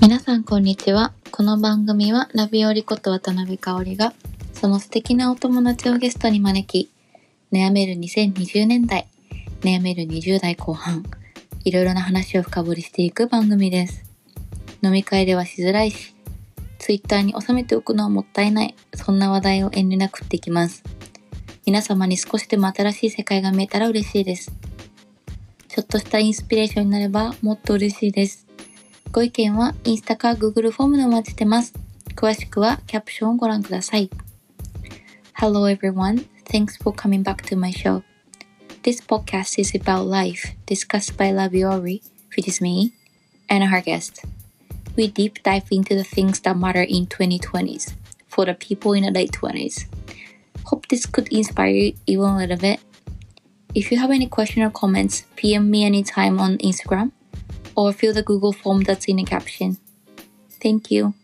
皆さんこんにちは。この番組はラビオリこと渡辺香織がその素敵なお友達をゲストに招き、悩める2020年代、悩める20代後半、いろいろな話を深掘りしていく番組です。飲み会ではしづらいし、ツイッターに収めておくのはもったいない、そんな話題を遠慮なくっていきます。皆様に少しでも新しい世界が見えたら嬉しいです。ちょっとしたインスピレーションになればもっと嬉しいです。ご意見はインスタか Google フォームでお待ちしてます。詳しくはキャプションをご覧ください。Hello everyone, thanks for coming back to my show. This podcast is about life discussed by Laviori, which is me, and our guest. We deep dive into the things that matter in 2020s for the people in the late 20s. Hope this could inspire you even a little bit. If you have any question or comments, PM me anytime on Instagram or fill the Google form that's in the caption. Thank you.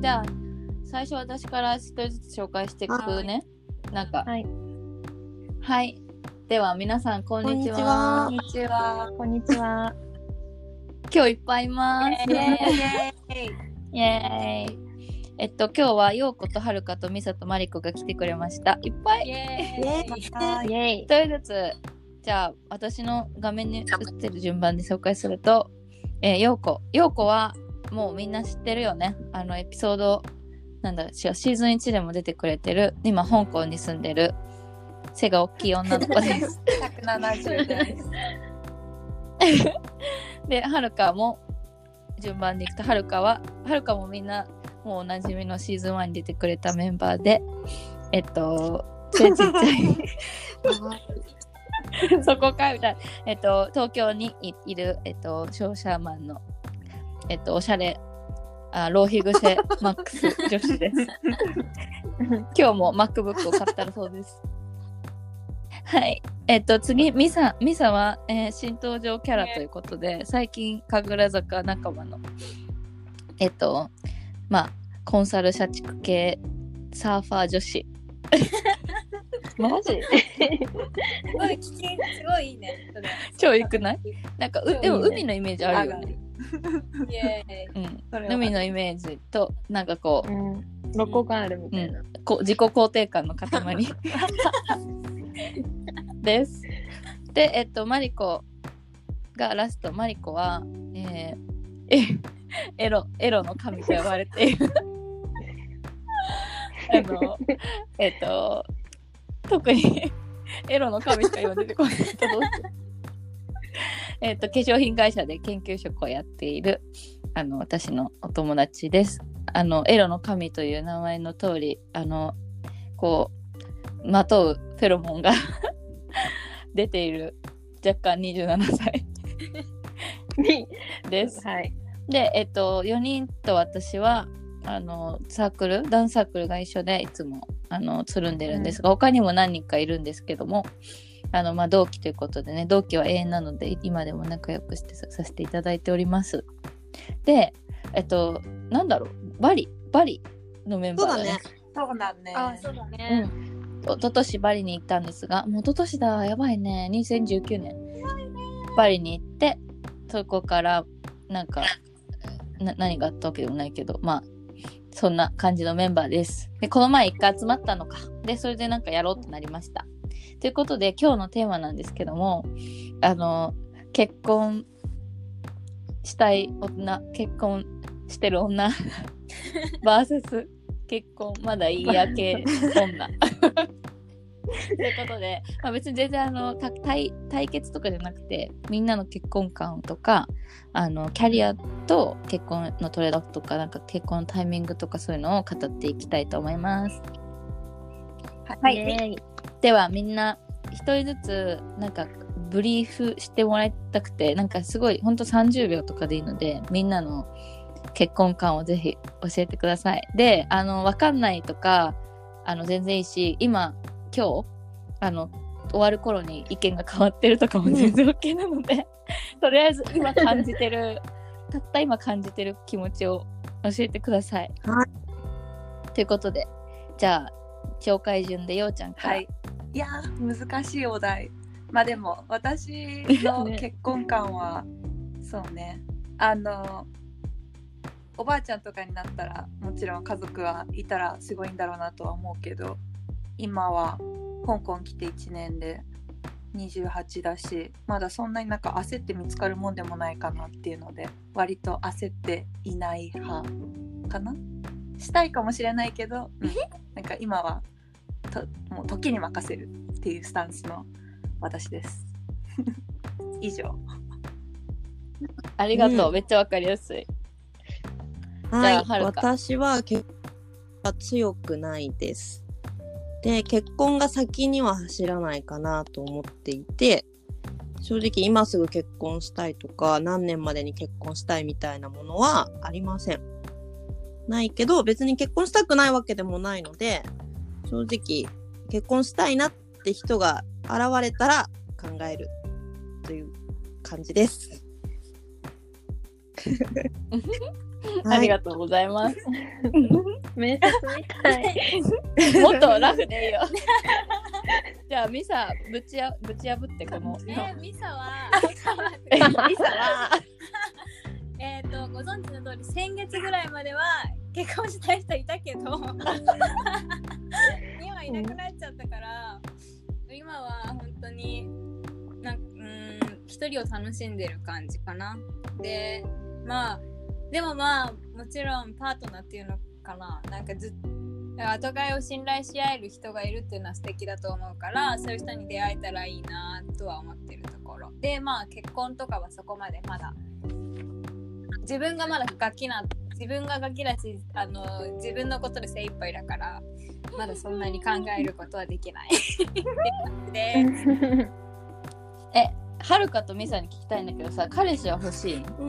じゃあ最初私から一人ずつ紹介していくね。なんかはい。はい。では皆さんこんにちこは。んにちは。こんにちは。今日いっぱいいます。イエーイイエーイ。えっと今日はようことはるかとみさとまりこが来てくれました。いっぱい。イエーイ。一人ずつじゃあ私の画面に映ってる順番で紹介すると、えー、ようこ。ようこはもうみんな知ってるよね。あのエピソードなんだ違うシーズン1でも出てくれてる今香港に住んでる背が大きい女の子です。170です。ではるかも順番でいくとはるかははるかもみんなもうおなじみのシーズン1に出てくれたメンバーでえっと背ちっちゃいそこかみたいな。えっと、東京にいいる、えっと、商社マンの、えっと、おしゃれ、あ浪費癖マックス女子です。今日も MacBook を買ったらそうです。はい。えっと、次、ミサ、ミサは、えー新登場キャラということで、最近、神楽坂仲間の、えっと、まあ、コンサル社畜系サーファー女子。マジ？すごい危険、すごいいいね。それ超良くない？なんか、う超いいねでも海のイメージあるよね。イエーイ。うん。海のイメージとなんかこう、うん。ロコがあるみたいな。こう自己肯定感の塊 です。で、えっと、マリコがラスト、マリコは、えーえエロ、エロの神と呼ばれている。あの、えっと、特にエロの神しか今出てこないけど、えっと、化粧品会社で研究職をやっている、あの、私のお友達です。あのエロの神という名前の通りあのこうまとうフェロモンが 出ている若干27歳 です。はい。でえっと4人と私はあのサークルダンスサークルが一緒でいつもあのつるんでるんですが、他にも何人かいるんですけどもあの、まあ、同期ということでね同期は永遠なので今でも仲良くしてささせていただいております。でえっとなんだろうバリバリのメンバーだね。そうだね。あ、そうだうね。ん、一昨年バリに行ったんですがもう一昨年だやばいね2019年バリに行ってそこからなんかな何があったわけでもないけどまあそんな感じのメンバーです。でこの前一回集まったのか。でそれでなんかやろうとなりました。ということで今日のテーマなんですけどもあの結婚したい女結婚してる女 VS 結婚まだいいやけ女 ということで、まあ、別に全然あのた対対決とかじゃなくてみんなの結婚観とかあのキャリアと結婚のトレードオフとかなんか結婚のタイミングとかそういうのを語っていきたいと思います。はイエーイ。ではみんな一人ずつなんかブリーフしてもらいたくてなんかすごいほんと30秒とかでいいのでみんなの結婚観をぜひ教えてください。であの分かんないとかあの全然いいし今今日あの終わる頃に意見が変わってるとかも全然 OK なので、とりあえず今感じてる たった今感じてる気持ちを教えてください。はということでじゃあ紹介順でようちゃんから。はい。いやー難しいお題。まあでも私の ね結婚観は、そうねあのおばあちゃんとかになったらもちろん家族はいたらすごいんだろうなとは思うけど今は香港来て1年で28だしまだそんなになんか焦って見つかるもんでもないかなっていうので割と焦っていない派かなしたいかもしれないけど、うんなんか今はともう時に任せるっていうスタンスの私です。以上。ありがとう、うんめっちゃわかりやすい。はい、私は結婚が強くないです。で、結婚が先には走らないかなと思っていて、正直今すぐ結婚したいとか、何年までに結婚したいみたいなものはありません。ないけど、別に結婚したくないわけでもないので、正直結婚したいなって人が現れたら考えるという感じです。ありがとうございます。面接みたい。もっとラフでいいよ。じゃあミサぶちやぶち破ってこの。えミサはえミサはえっとご存知の通り先月ぐらいまでは結婚したい人いたけど今いなくなっちゃったから今は本当になんうーん一人を楽しんでる感じかなでまあでもまあもちろんパートナーっていうのかな。なんかずっお互いを信頼し合える人がいるっていうのは素敵だと思うからそういう人に出会えたらいいなとは思ってるところ。でまあ結婚とかはそこまでまだ。自分がまだガキな自分がガキだしあの自分のことで精一杯だからまだそんなに考えることはできない。で はるかとミサに聞きたいんだけどさ彼氏は欲しい？うー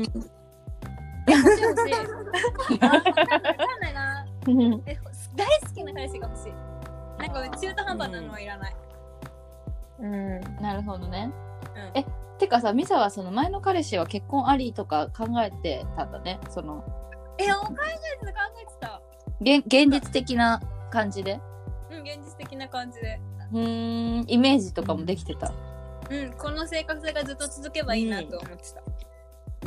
ん。欲しい。欲しいあわかんないなえ大好きな彼氏が欲しい。なんか中途半端なのはいらない、うん。なるほどね。うん。えてかさミサはその前の彼氏は結婚ありとか考えてたんだね？そのえ考えてた考えてた。現現実的な感じで？うん現実的な感じでうーんイメージとかもできてた。うんこの生活がずっと続けばいいなと思ってた、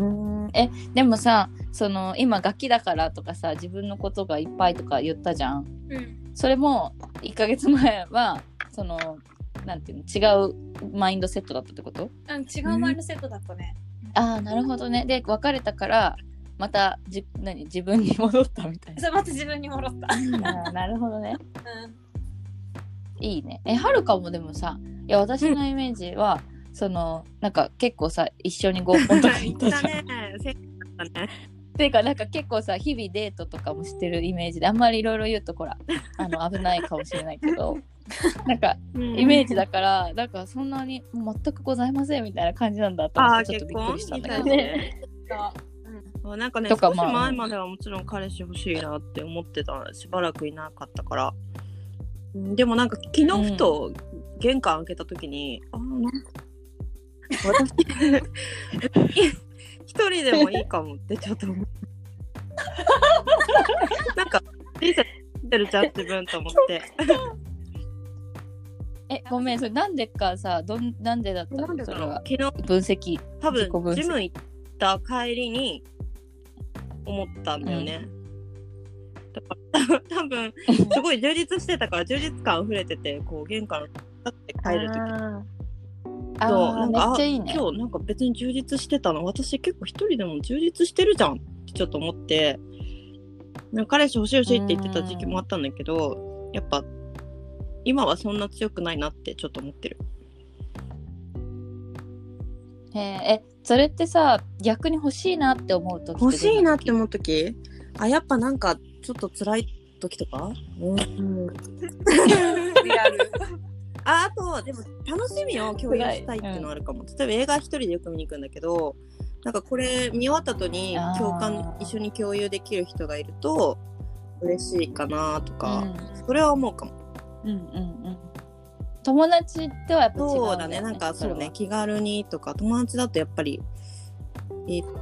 うーんえでもさその今ガキだからとかさ自分のことがいっぱいとか言ったじゃん。うん。それも1ヶ月前はそのなんていうの違うマインドセットだったってこと？うん、違うマインドセットだったね。ああなるほどね。で別れたからまたじ何自分に戻ったみたいな。それまた自分に戻った。なるほどね。うん。いいねえはるかもでもさいや私のイメージは、そのなんか結構さ一緒に合コンとか行ったじゃんね。せだね。ていうかなんか結構さ日々デートとかもしてるイメージであんまりいろいろ言うとほらあの危ないかもしれないけど なんかイメージだからなんかそんなに全くございませんみたいな感じなんだと思ってちょっとびっく婚りしたんだけどね。なんかね、少しとかまあ前まではもちろん彼氏欲しいなって思ってたしばらくいなかったから。うんでもなんか昨日ふと玄関開けた時に、ああ、なんか私、一人でもいいかもってちょっと思って。なんか、人生ってるじゃん自分と思って。えごめんそれなんでかさどんなんでだったの？それは昨日分析多分ジム行った帰りに思ったんだよね。だから多分すごい充実してたから充実感溢れててこう玄関立って帰る時。ああそう。なんかちゃいいね。あ今日なんか別に充実してたの？私結構一人でも充実してるじゃんってちょっと思って。なんか彼氏欲しい欲しいって言ってた時期もあったんだけどやっぱ今はそんな強くないなってちょっと思ってる。へー。えそれってさ逆に欲しいなって思う時欲しいなって時思う時？あやっぱなんかちょっと辛い時とか？うん。リアル。ああとでも楽しみを共有したいっていうのはあるかも、例えば映画一人でよく見に行くんだけどなんかこれ見終わった後に共感一緒に共有できる人がいると嬉しいかなとか、それは思うかも。うんうんうん。うん友達ではやっぱ違うんそうだねなんかそうね気軽にとか友達だとやっぱり、えーそう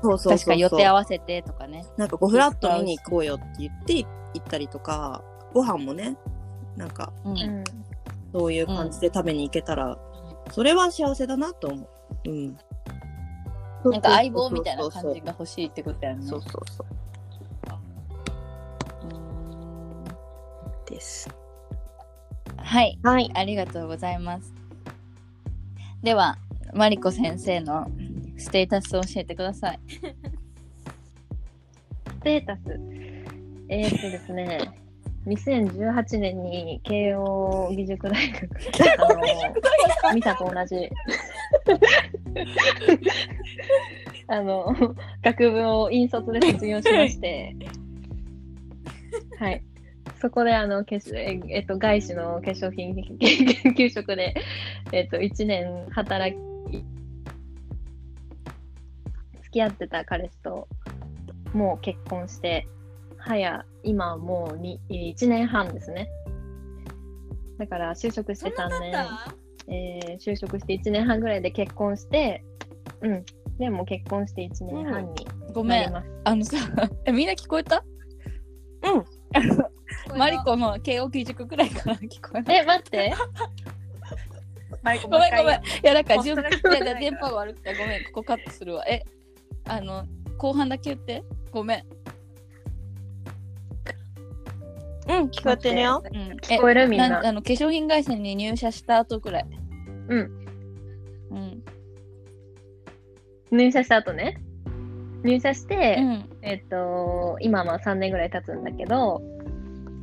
そうそうそう確か予定合わせてとかね。なんかこうフラット見に行こうよって言って行ったりとかご飯もねなんかうんうん。そういう感じで食べに行けたら、それは幸せだなと思う。うん。なんか相棒みたいな感じが欲しいってことやね。そうそうそう。うーんです。はい、はい。ありがとうございます。では、マリコ先生のステータスを教えてください。ステータス。えー、っとですね、2018年に慶応義塾大学、あの、ミサと同じ、あの、学部を引率で卒業しまして、はい。そこで、あの、化粧ええっと、外資の化粧品研究職で、えっと、1年働き、付き合ってた彼氏と、もう結婚して、早、今はもうに1年半ですね。だから就職して3年、えー就職して1年半ぐらいで結婚して、うん。でもう結婚して1年半にごめん、なります。あのさ、えみんな聞こえた？うん。マリコの慶応義塾くらいから聞こえない。え、待って。マリコごめんごめん。いや、ないいやいや電波が悪くてごめん、ここカットするわ。え、あの、後半だけ言って。ごめん。うん、聞こえてるよ。うん、聞こえるみんなあの化粧品会社に入社した後くらい。うん。うん。入社した後ね。入社して、うん。えっと、今は3年ぐらい経つんだけど、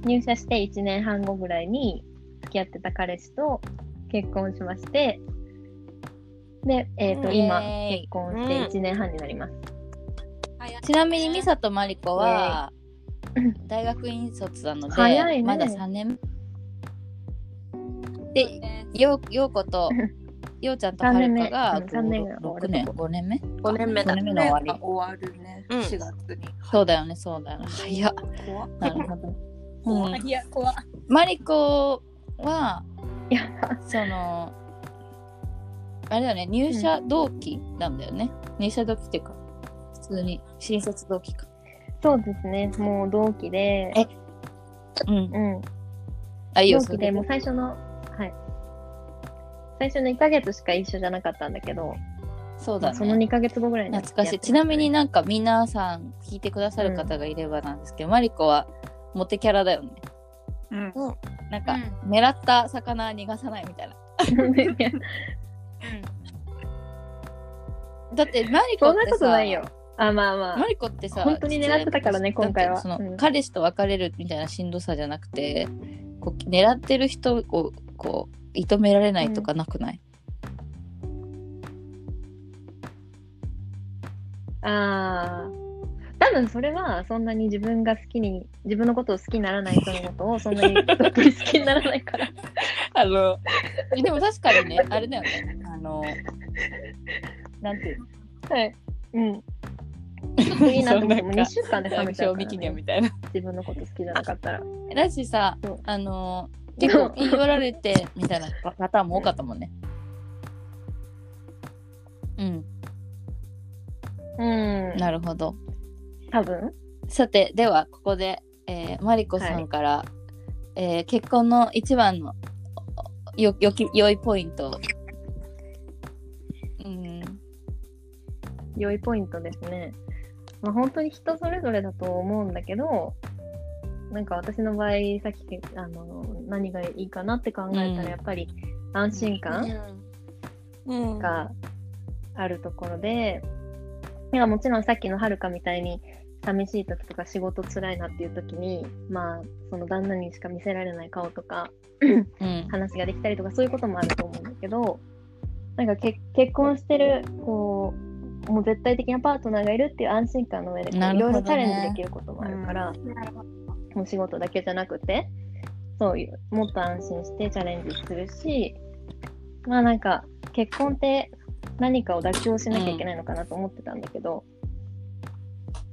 入社して1年半後ぐらいに付き合ってた彼氏と結婚しまして、で、えっと、うん。今、結婚して1年半になります。ちなみにミサとマリコはうん。大学院卒なので、早いね。まだ3年。でようようこと ようちゃんとはるかが三年目。うん三年目6年。5年目？5年目だ。5。年目の終わり。終わるね。うん。4月に。そうだよねそうだよね。早っ。なるほど、うん、いや、怖っ。マリコはいや、そのあれだよね入社同期なんだよね、入社同期っていうか普通に新卒同期かそうですね。もう同期で、えうんうん。あいいよ同期でもう最初の、はい。最初の1ヶ月しか一緒じゃなかったんだけど、そうだねその2ヶ月後ぐらいに懐かしい。ちなみになんか皆さん聞いてくださる方がいればなんですけど、マリコはモテキャラだよね。うん。なんか、う狙った魚は逃がさないみたいな。い やだってマリコってさ、そんなことないよ。あ、まあまあマ。リコってさ、本当に狙ってたからね今回はその、うん彼氏と別れるみたいなしんどさじゃなくて、こう狙ってる人をこう、射止められないとかなくない、ああ。多分それはそんなに自分が好きに、自分のことを好きにならない人のことを そんなにどっぷり好きにならないから。あの、でも確かにね、あれだよね。あの、なんていうの？はい。うん。好きになってもそうなんか2週間で冷めちゃうから、賞味期限ね、みたいな。自分のこと好きじゃなかったら。だしさあの、結構言い寄られてみたいな パターンも多かったもんね。うん、うん。なるほど。多分？さて、ではここで、えーマリコさんから、えー結婚の一番のよよき良いポイントを。良いポイントですね。まあ、本当に人それぞれだと思うんだけど、なんか私の場合、さっきあの何がいいかなって考えたうんら、やっぱり安心感うん。があるところで、いやもちろんさっきのはるかみたいに、寂しい時とか仕事辛いなっていう時に、まあ、その旦那にしか見せられない顔とか、うん、話ができたりとかそういうこともあると思うんだけどなんかけ結婚してるこうもう絶対的なパートナーがいるっていう安心感の上でいろいろチャレンジできることもあるから、もう仕事だけじゃなくてそういうもっと安心してチャレンジするしまあなんか結婚って何かを妥協しなきゃいけないのかなと思ってたんだけど、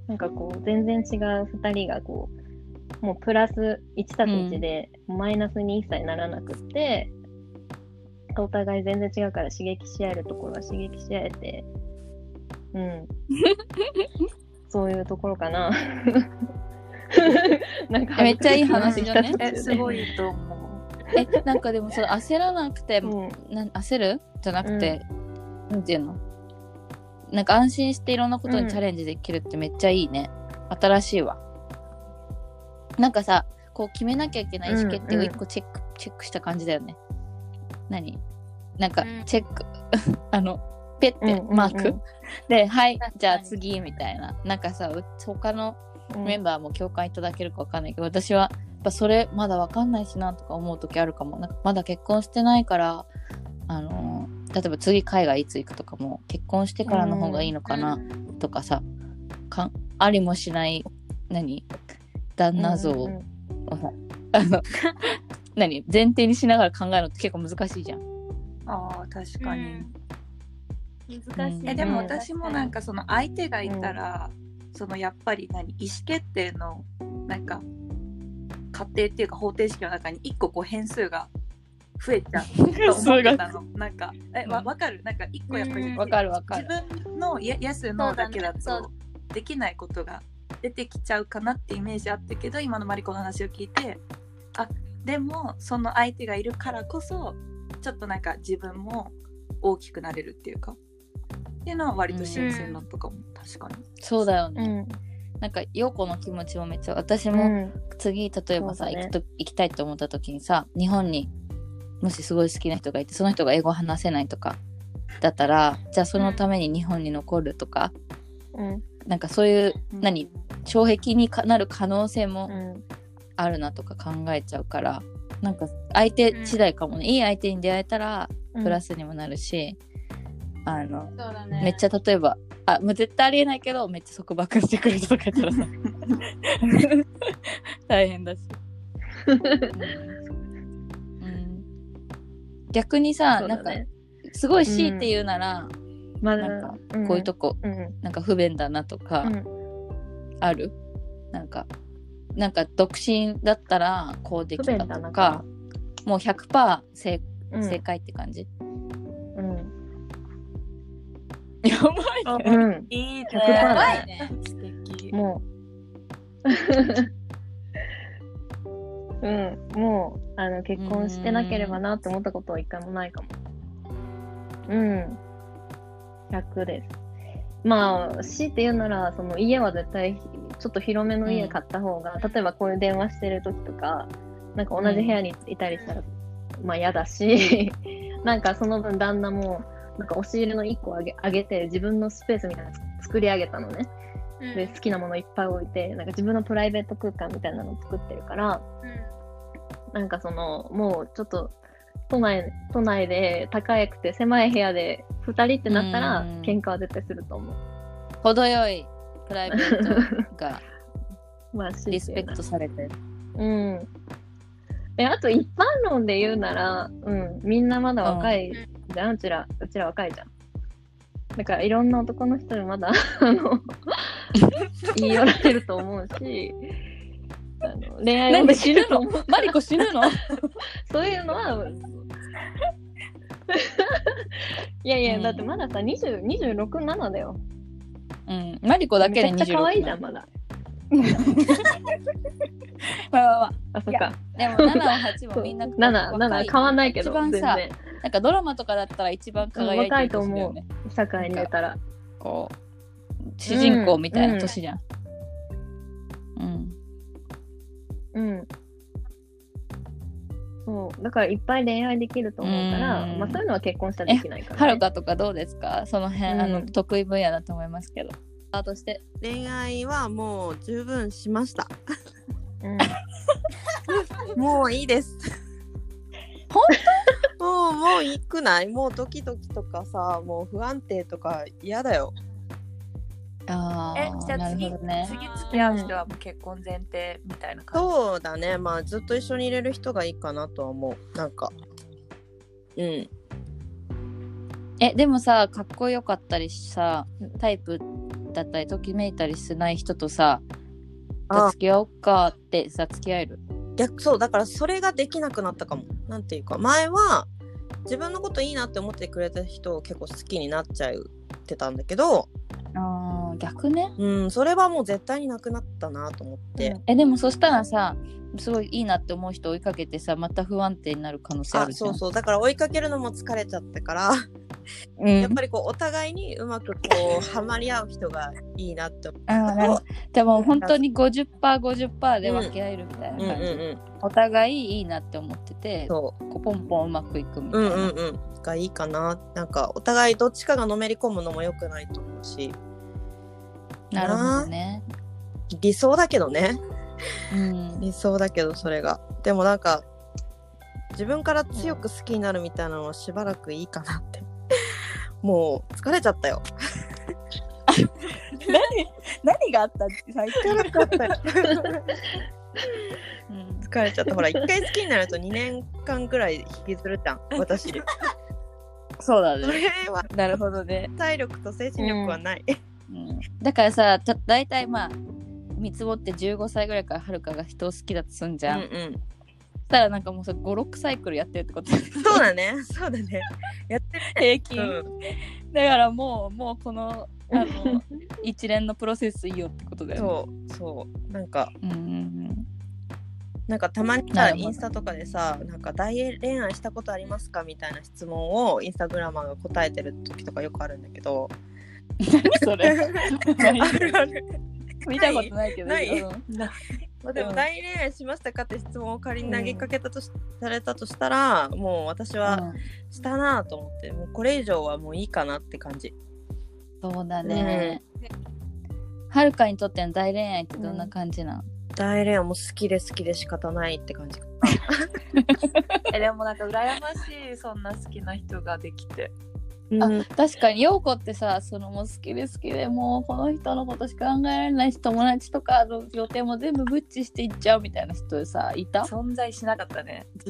なんかこう全然違う2人がこうもうプラス1たす1でマイナスに一切ならなくって、お互い全然違うから刺激し合えるところは刺激し合えてうん。そういうところかな。なんかめっちゃいい話じゃね。えすごいと思う。えなんかでもその 焦らなくて、うん。なん焦る？じゃなくて、なんていうの？なんか安心していろんなことにチャレンジできるってめっちゃいいね、新しいわ。なんかさこう決めなきゃいけない意思決定をうん。一個チェック、チェックした感じだよね。何？なんかうん。チェック、あのペッてうんうんうん。マーク、ではいじゃあ次みたいな。なんかさう他のうん。メンバーも共感いただけるかわかんないけど、私はやっぱそれまだわかんないしなとか思う時あるかも。なんかまだ結婚してないからあの例えば次海外いつ行くとかも結婚してからの方がいいのかなとかさ、かんありもしない何？旦那像。をうんうん。さ、あの何？前提にしながら考えるのって結構難しいじゃん。ああ確かに。難しい、うんえでもうん。私もなんかその相手がいたら、そのやっぱり何意思決定のなんか過程っていうか方程式の中に一個こう変数が増えちゃう。と。思ってたの。なんかえわわかる？なんか一個やっぱりうん。わかるわかる。自分のややすのだけだとできないことが出てきちゃうかなってイメージあったけど今のマリコの話を聞いてあでもその相手がいるからこそちょっとなんか自分も大きくなれるっていうかっていうのは割と新鮮なとかも確かに。そうだよね。うん。なんか陽子の気持ちもめっちゃ私もうん。次例えばさ、行くと行きたいと思った時にさ日本にもしすごい好きな人がいてその人が英語話せないとかだったらじゃあそのために日本に残るとか、うん。なんかそういう何障壁にかなる可能性もうん。あるなとか考えちゃうから、なんか相手次第かもね、いい相手に出会えたらプラスにもなるし、あのね。めっちゃ例えばあもう絶対ありえないけどめっちゃ束縛してくる人とかいたら。さ 大変だし、うん。うん。逆にさ、なんかすごい強いて言うなら、まだなんかこういうとこ、うん。なんか不便だなとかうん。ある、なんかなんか独身だったらこうできたとかもう100%正うん。正解って感じ、うん やばいね。うん。いいね。100%やばいね素敵。もう。うん。もうあの結婚してなければなって思ったことは一回もないかも。うん。100です。まあ強いて言うならその家は絶対ちょっと広めの家買った方が、例えばこういう電話してる時とかなんか同じ部屋にいたりしたら、まあ嫌だし なんかその分旦那もなんか押し入れの1個あげあげて自分のスペースみたいなの作り上げたのね。うん。で好きなものいっぱい置いてなんか自分のプライベート空間みたいなのを作ってるからなんかそのもうちょっと都内都内で高くて狭い部屋で2人ってなったらうん。喧嘩は絶対すると思う。程よいプライベートが まあリスペクトされてる。うん。えあと一般論で言うなら、うん、みんなまだ若いじゃん、うちら、うちら若いじゃん。だからいろんな男の人にまだ、あの、言い寄られると思うし、あの恋愛もできると思う。マリコ死ぬの？そういうのは、いやいや、うんだってまださ、20 26、7だよ。うんマリコだけで26めちゃくちゃ可愛いじゃん、まだ。まあまあまあ。あ、そっいか。でも7は8もみんな7、7変わんないけど、一番さ。なんかドラマとかだったら一番輝いてる年だよね社会に出たら。こう主人公みたいな年じゃん。うん。うん。そう。だからいっぱい恋愛できると思うから、うん。まあそういうのは結婚したらできないから、はるかとかどうですか？その辺、うん。あの得意分野だと思いますけどートして恋愛はもう十分しました。うん。もういいです。本もうもういいくない？もうドキドキとかさもう不安定とか嫌だよ。あえじゃあ次なるほどね次付き合う人はもう結婚前提みたいな感じ？そうだねまあずっと一緒にいれる人がいいかなとは思う。なんか。うん。えでもさかっこよかったりさタイプだったりときめいたりしない人とさじゃああ付き合おうかってさ付き合える？逆そうだからそれができなくなったかも。なんていうか前は自分のこといいなって思ってくれた人を結構好きになっちゃうってたんだけど、あー逆ね？うん、それはもう絶対になくなったなと思って。えでもそしたらさすごいいいなって思う人追いかけてさまた不安定になる可能性ああるじゃん。そうそうだから追いかけるのも疲れちゃったから、うん、やっぱりこうお互いにうまくこうハマり合う人がいいなって思あーなるほどじゃあもう本当に 50%50% で分け合えるみたいなう。うん感じ、うんうん。お互いいいなって思っててそこうポンポンうまくいくみたう。いうな。んうんうん。がいいかな。なんかお互いどっちかがのめり込むのも良くないと思うし、なるほどね。理想だけどね。うん、理想だけどそれが。でもなんか自分から強く好きになるみたいなのはしばらくいいかなって。もう疲れちゃったよ。何何があったって最近、疲れちゃったよ。うん、疲れちゃった。ほら、一回好きになると2年間ぐらい引きずるじゃん、私。そうだそれね。はなるほどね。体力と精神力はない。うん、だからさた大体まあ見積もって15歳ぐらいからはるかが人を好きだとすんじゃん。うんうん。そしたらなんかもうさ56サイクルやってるってことそうだね。そうだね。やって平均、る。だからもうもうこのあの一連のプロセスいいよってことだよね。そう、そう。なんか、うんうんなんかたまにさ、インスタとかでさ、なんか大恋愛したことありますかみたいな質問をインスタグラマーが答えてる時とかよくあるんだけど。うん、何それ あるある。見たことないけどない？うんまあ、でもうん。大恋愛しましたかって質問を仮に投げかけたとし、されたとしたらもう私はしたなと思って、もうこれ以上はもういいかなって感じ。そうだね。はるかにとっての大恋愛ってどんな感じなの、大恋愛も好きで好きで仕方ないって感じ。えでもなんか羨ましいそんな好きな人ができて。うんあ確かに陽子ってさそのもう好きで好きでもうこの人のことしか考えられないし友達とかの予定も全部ブッチしていっちゃうみたいな人でさいた？存在しなかったね。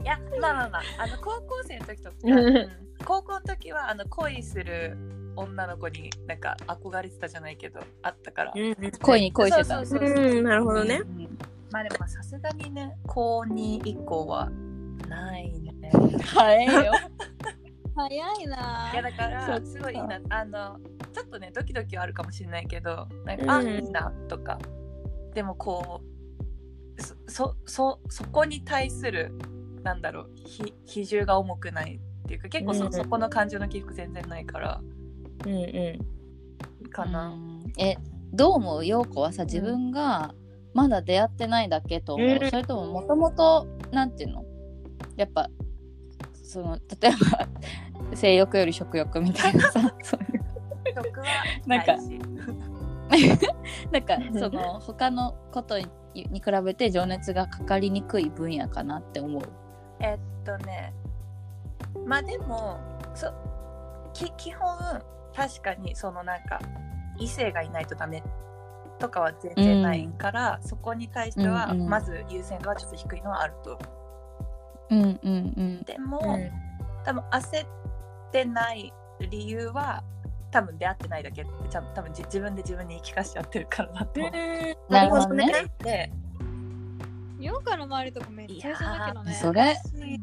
いやまあまあまああの高校生の時とか、うん。高校の時はあの恋する女の子になんか憧れてたじゃないけどあったから、恋に恋してた。うそうそうそう。うんなるほどね。うんまあでもまあさすがにね高2以降はないね早いよ。早いな。いやだからすごいいいな。あのちょっとねドキドキはあるかもしれないけどなんか、あうん。いいなとか。でもこうそそそそこに対するなんだろうひ比重が重くないっていうか結構そ,、うん。そこの感情の起伏全然ないからうんうん。かな、うん。えどう思う？陽子はさ自分がまだ出会ってないだけと思う、うん。それとももともとなんていうの？やっぱその例えば性欲より食欲みたいなさ そういうなんかなんかその他のことにに比べて情熱がかかりにくい分野かなって思う。えっとねまあでもそき基本確かにそのなんか異性がいないとダメとかは全然ないから、そこに対してはうんうんまず優先度はちょっと低いのはあると。うんうんうん。でも、うん多分焦ってない理由は多分出会ってないだけってちゃん多分じ自分で自分に言い聞かしちゃってるからだと思ってなるほどね。でヨガの周りとかめっちゃ一緒だけどね。それ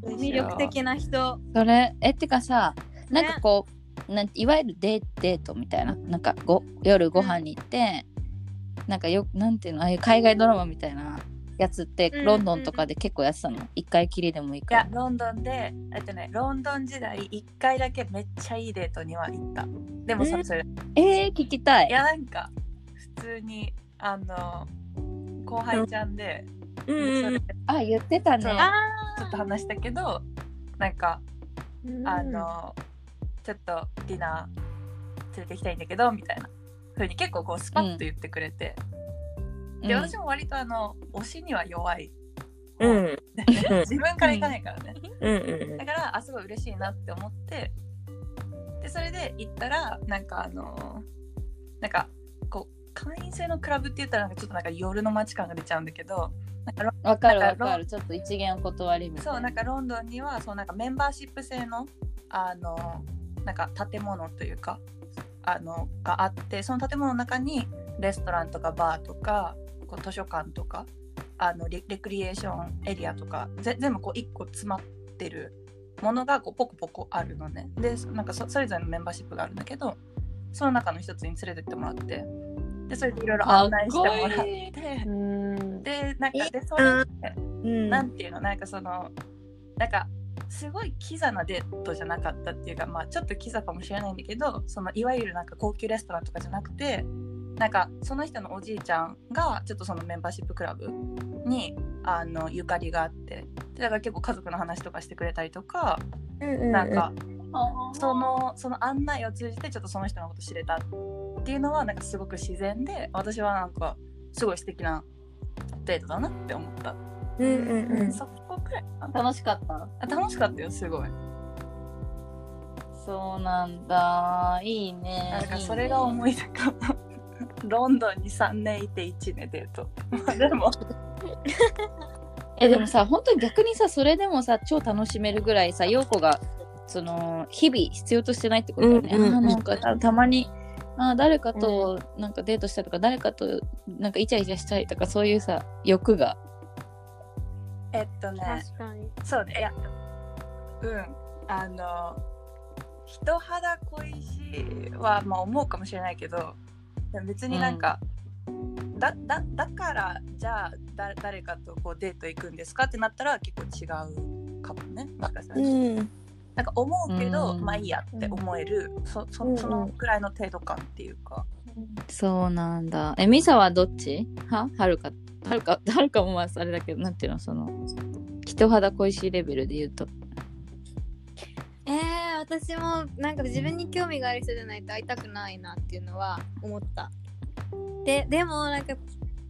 魅力的な人。それえってかさなんかこう、なんいわゆるデーデートみたいななんかご夜ご飯に行って、なんかよなんていうのああいう海外ドラマみたいなやつってうんロンドンとかで結構やってたの？一回きりでもいいいから。やロンドンでえっとねロンドン時代1回だけめっちゃいいデートには行った。でもそれそれえー、聞きたい。い。やなんか普通にあの後輩ちゃんで、うん。あ言ってたね。ちょっと話したけどなんかうんあのちょっとディナー連れて行きたいんだけどみたいな風に結構こうスパッと言ってくれて、でうん。私も割とあの推しには弱い。うん。うん 自分から行かないからね、うんうん。だからあすごい嬉しいなって思ってでそれで行ったらなんかあのなんかこう会員制のクラブって言ったらちょっとなんか夜の街感が出ちゃうんだけどわかるわかる。ちょっと一元お断りみたいな。そうなんかロンドンにはそうなんかメンバーシップ制のあのなんか建物というかあのがあってその建物の中にレストランとかバーとかこう図書館とかあのレレクリエーションエリアとかぜ全部こう1個詰まってるものがこうポコポコあるのね。でなんかそそれぞれのメンバーシップがあるんだけどその中の一つに連れてってもらってでそれでいろいろ案内してもらって。うん。でなんかえでそれでうん。なんていうの？なんかそのなんかすごいキザなデートじゃなかったっていうかまあちょっとキザかもしれないんだけどそのいわゆるなんか高級レストランとかじゃなくてなんかその人のおじいちゃんがちょっとそのメンバーシップクラブにあのゆかりがあってでだから結構家族の話とかしてくれたりとか、なんかそのその案内を通じてちょっとその人のこと知れたっていうのはなんかすごく自然で私はなんかすごい素敵なデートだなって思った、うんうんうん。そこくらい楽しかった？あ楽しかったよすごい。そうなんだ。いいね。なんかそれが思い出かなロンドンに3年いて1年デートまあでも。えでもさ本当に逆にさそれでもさ超楽しめるぐらいさ陽子がその日々必要としてないってことだよね、うんうんうん。あーなんかたたまにあー誰かとなんかデートしたいとか、誰かとなんかイチャイチャしたいとかそういうさ欲が。えっとね。確かに。そうね。いやうん。あの人肌恋しはまあ思うかもしれないけど別になんか、だだだからじゃあだ誰かとこうデート行くんですかってなったら結構違うかもねなん。かさ、うんなんか思うけど、うん。まあいいやって思える、そそそのくらいの程度感っていうか、そうなんだ。えミサはどっち？は？はるかはるかはるかもまああれだけどなんていうのその人肌恋しいレベルで言うとえー、私もなんか自分に興味がある人じゃないと会いたくないなっていうのは思った。で、でもなんか、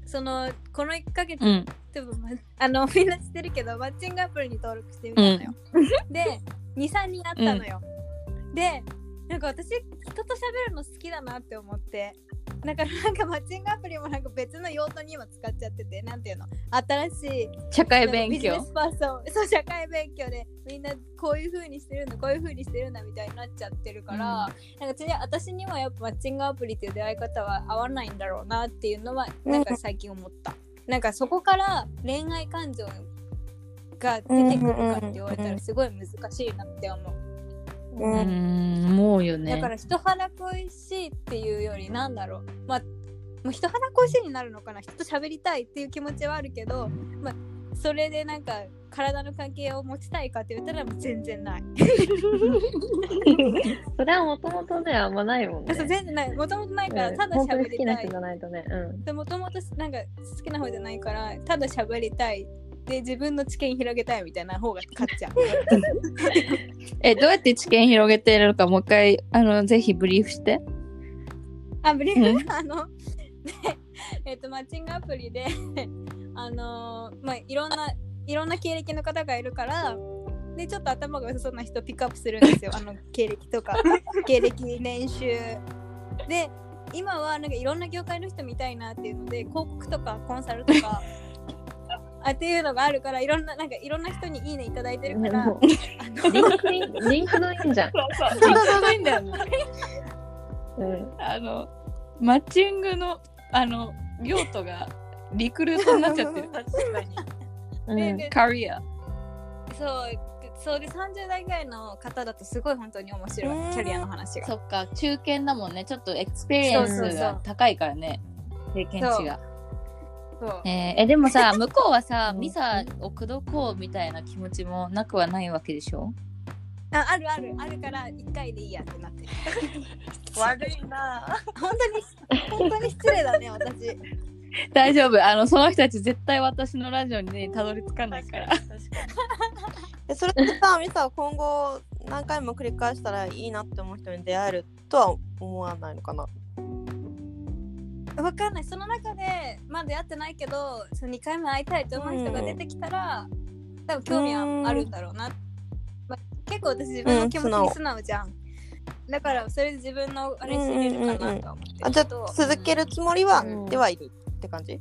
その、この1ヶ月、うん多分まあの、みんな知ってるけど、マッチングアプリに登録してみたのよ。で、2、3人会ったのよ。で、なんか私、人と喋るの好きだなって思って、だからなんかマッチングアプリもなんか別の用途に今使っちゃってて、なんていうの？新しい社会勉強。ビジネスパーソンそう社会勉強でみんなこういう風にしてるんだこういう風にしてるんだみたいになっちゃってるから、なんか次私にはやっぱマッチングアプリっていう出会い方は合わないんだろうなっていうのはなんか最近思った、なんかそこから恋愛感情が出てくるかって言われたらすごい難しいなって思う、うん。うーん。思うよね。だから人肌恋しいっていうよりなんだろうまあもう人肌恋しいになるのかな人と喋りたいっていう気持ちはあるけど、まあ、それでなんか体の関係を持ちたいかって言ったらもう全然ない。それはもともとね、あんまないもんね。全然ない。もともとないから、うんただ喋りたい好きな人じ。ゃないとね。うん。でもともとなんか好きな方じゃないから、ただ喋りたい。で、自分の知見広げたいみたいな方が勝っちゃう。えどうやって知見広げてるのかもう一回あのぜひブリーフしてあ、ブリーフ、うあの、で、えっ、と、マッチングアプリで、あのーまあ、いろんな、いろんな経歴の方がいるから、で、ちょっと頭が良さそうな人をピックアップするんですよ。あの、経歴とか、経歴、年収。で、今はなんかいろんな業界の人見たいなっていうので、広告とかコンサルとか、あっていうのがあるから、いろんな、なんかいろんな人にいいねいただいてるから、もうリンクイン、リンクドインじゃん。ちょうどいいんだよねうん。あのマッチングのあの用途がリクルートになっちゃってる。確かに。うん。でカリア。そう、でそうで30代ぐらいの方だとすごい本当に面白うん。い、キャリアの話が。そっか。中堅だもんね。ちょっとエクスペリエンスが高いからね。経験値が。え。ーえでもさ 向こうはさうん。ミサを口説こうみたいな気持ちもなくはないわけでしょ？ああるあるあるから1回でいいやってなってる。悪いな本当に本当に失礼だね私。大丈夫あのその人たち絶対私のラジオにねたどり着かないから確かそれってさ、ミサは今後何回も繰り返したらいいなって思う人に出会えるとは思わないのかな？わかんないその中でまだやってないけどその2回目会いたいと思う人が出てきたら、多分興味はあるんだろうな。まあ、結構私自分の気持ちに素直じゃん。だからそれで自分のあれ知れるかなとは思ってあじゃるけど。あ続けるつもりは、うんではいるって感じ？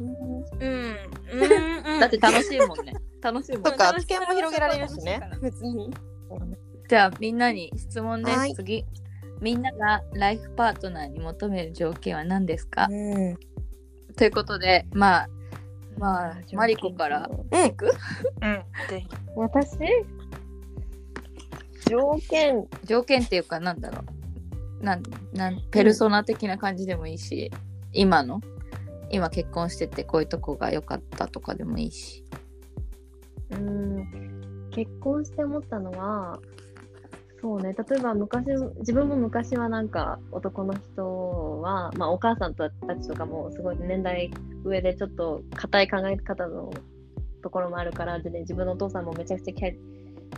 うん。うん。うん。だって楽しいもんね楽しいもんそっか、楽し知見も広げられるしね。別に。じゃあみんなに質問です、はい次みんながライフパートナーに求める条件は何ですか、うん。ということでまあまあマリコからうんいくうんぜひ私条件、条件っていうかなんだろう。なんなんペルソナ的な感じでもいいし、今の。今結婚しててこういうとこが良かったとかでもいいし。うん、結婚して思ったのは、そうね、例えば昔、自分も昔はなんか男の人は、まあお母さんたちとかもすごい年代上でちょっと硬い考え方のところもあるから、でね、自分のお父さんもめちゃくちゃキャ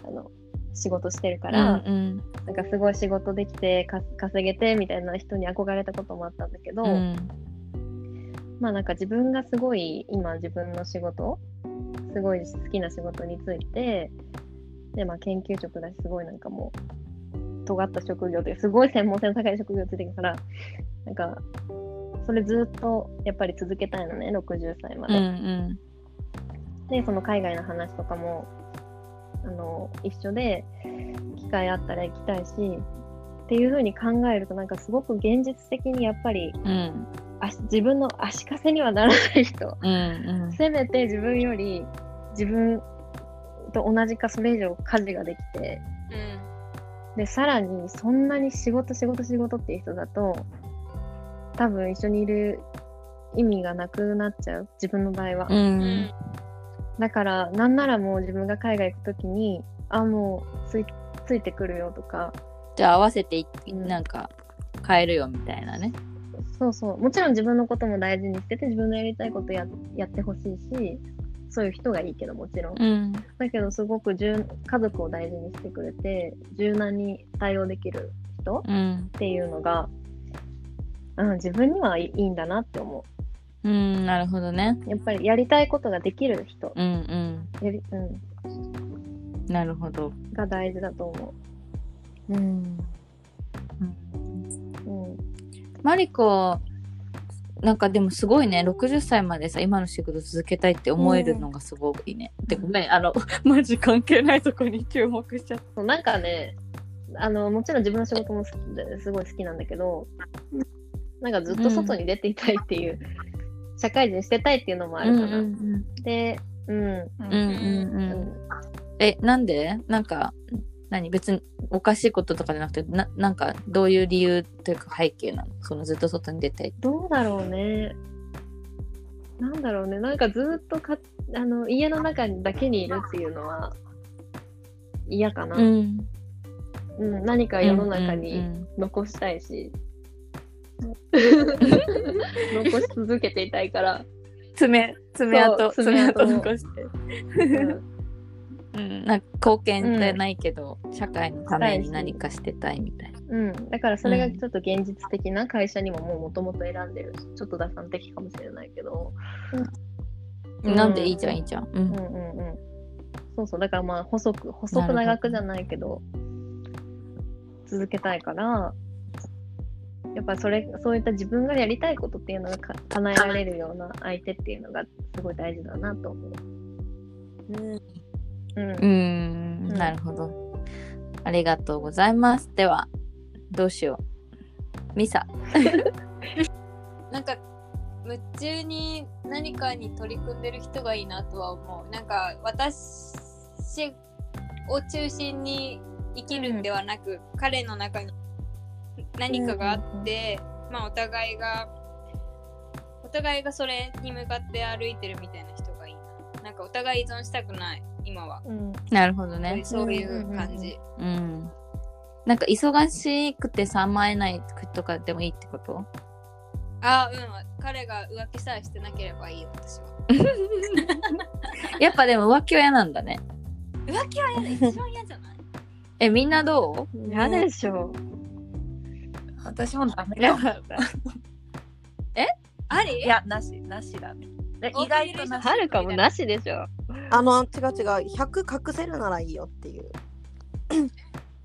あの仕事してるから、うんなんかすごい仕事できてか稼げてみたいな人に憧れたこともあったんだけど、うん。まあなんか自分がすごい今自分の仕事すごい好きな仕事についてでまあ研究職だしすごいなんかもう尖った職業ですごい専門性の高い職業ついてるからなんかそれずっとやっぱり続けたいのね60歳まうんうで、ん。でその海外の話とかもあの一緒で機会あったら行きたいしっていう風に考えるとなんかすごく現実的にやっぱりうん。足自分の足かせにはならない人。うんうん。せめて自分より自分と同じかそれ以上家事ができて。うん。でさらにそんなに仕事仕事仕事っていう人だと多分一緒にいる意味がなくなっちゃう。自分の場合は、ううんんだからなんならもう自分が海外行く時にあもうついついてくるよとか。じゃあ合わせてなんか変えるよみたいなね。そうそう。もちろん自分のことも大事にしてて自分のやりたいことややってほしいしそういう人がいいけどもちろん。うん。だけどすごく柔家族を大事にしてくれて柔軟に対応できる人うん。っていうのが、うん、自分にはいいいんだなって思うんなるほどね。うやっぱりやりたいことができる人。うんやり、うん、うんなるほど。が大事だと思う。ん。う、うん、マリコなんかでもすごいね。60歳までさ今の仕事続けたいって思えるのがすごいね、でごめんあの マジ関係ないとこに注目しちゃっそうなんかねあのもちろん自分の仕事もすごい好きなんだけどなんかずっと外に出ていたいっていう、社会人してたいっていうのもあたるかな、うんでうんうん。うん。ううんん。えなんで？なんか何？別におかしいこととかじゃなくてななんかどういう理由というか背景なの？そのずっと外に出たいどうだろうね。なんだろうね。なんかずっとかあの家の中だけにいるっていうのは嫌かな。うん。ん何か世の中うにん。残したいし、残し続けていたいから。爪爪痕爪痕残して、うん。うん、なんか貢献じゃないけど、社会のために何かしてたいみたいな。うん、だからそれがちょっと現実的な会社にももうもともと選んでるし、ちょっと打算的かもしれないけど、うん。なんでいいじゃんいいじゃん。うんうんうんうん。そうそう、だからまあ細く、細く長くじゃないけど、続けたいから、やっぱそれ、そういった自分がやりたいことっていうのがか叶えられるような相手っていうのがすごい大事だなと思う。うんうん。うーんなるほど。ありがとうございます。では、どうしよう。ミサ。なんか夢中に何かに取り組んでる人がいいなとは思う。なんか私を中心に生きるんではなく、彼の中に何かがあって、まあお互いがお互いがそれに向かって歩いてるみたいな人がいいな。なんかお互い依存したくない今は。うん。なるほどね。そういう感じ。うん。なんか忙しくてさまえないとかでもいいってこと？あ、うん。彼が浮気さえしてなければいいよ、私は。やっぱでも浮気は嫌なんだね。浮気は嫌だ。一番嫌じゃない？え、みんなどう？嫌でしょ。私もダメやだ。あり？いや、なし、なしだね。でお意外となし。はるかもなしでしょ。あの、違う違う、100隠せるならいいよっていう。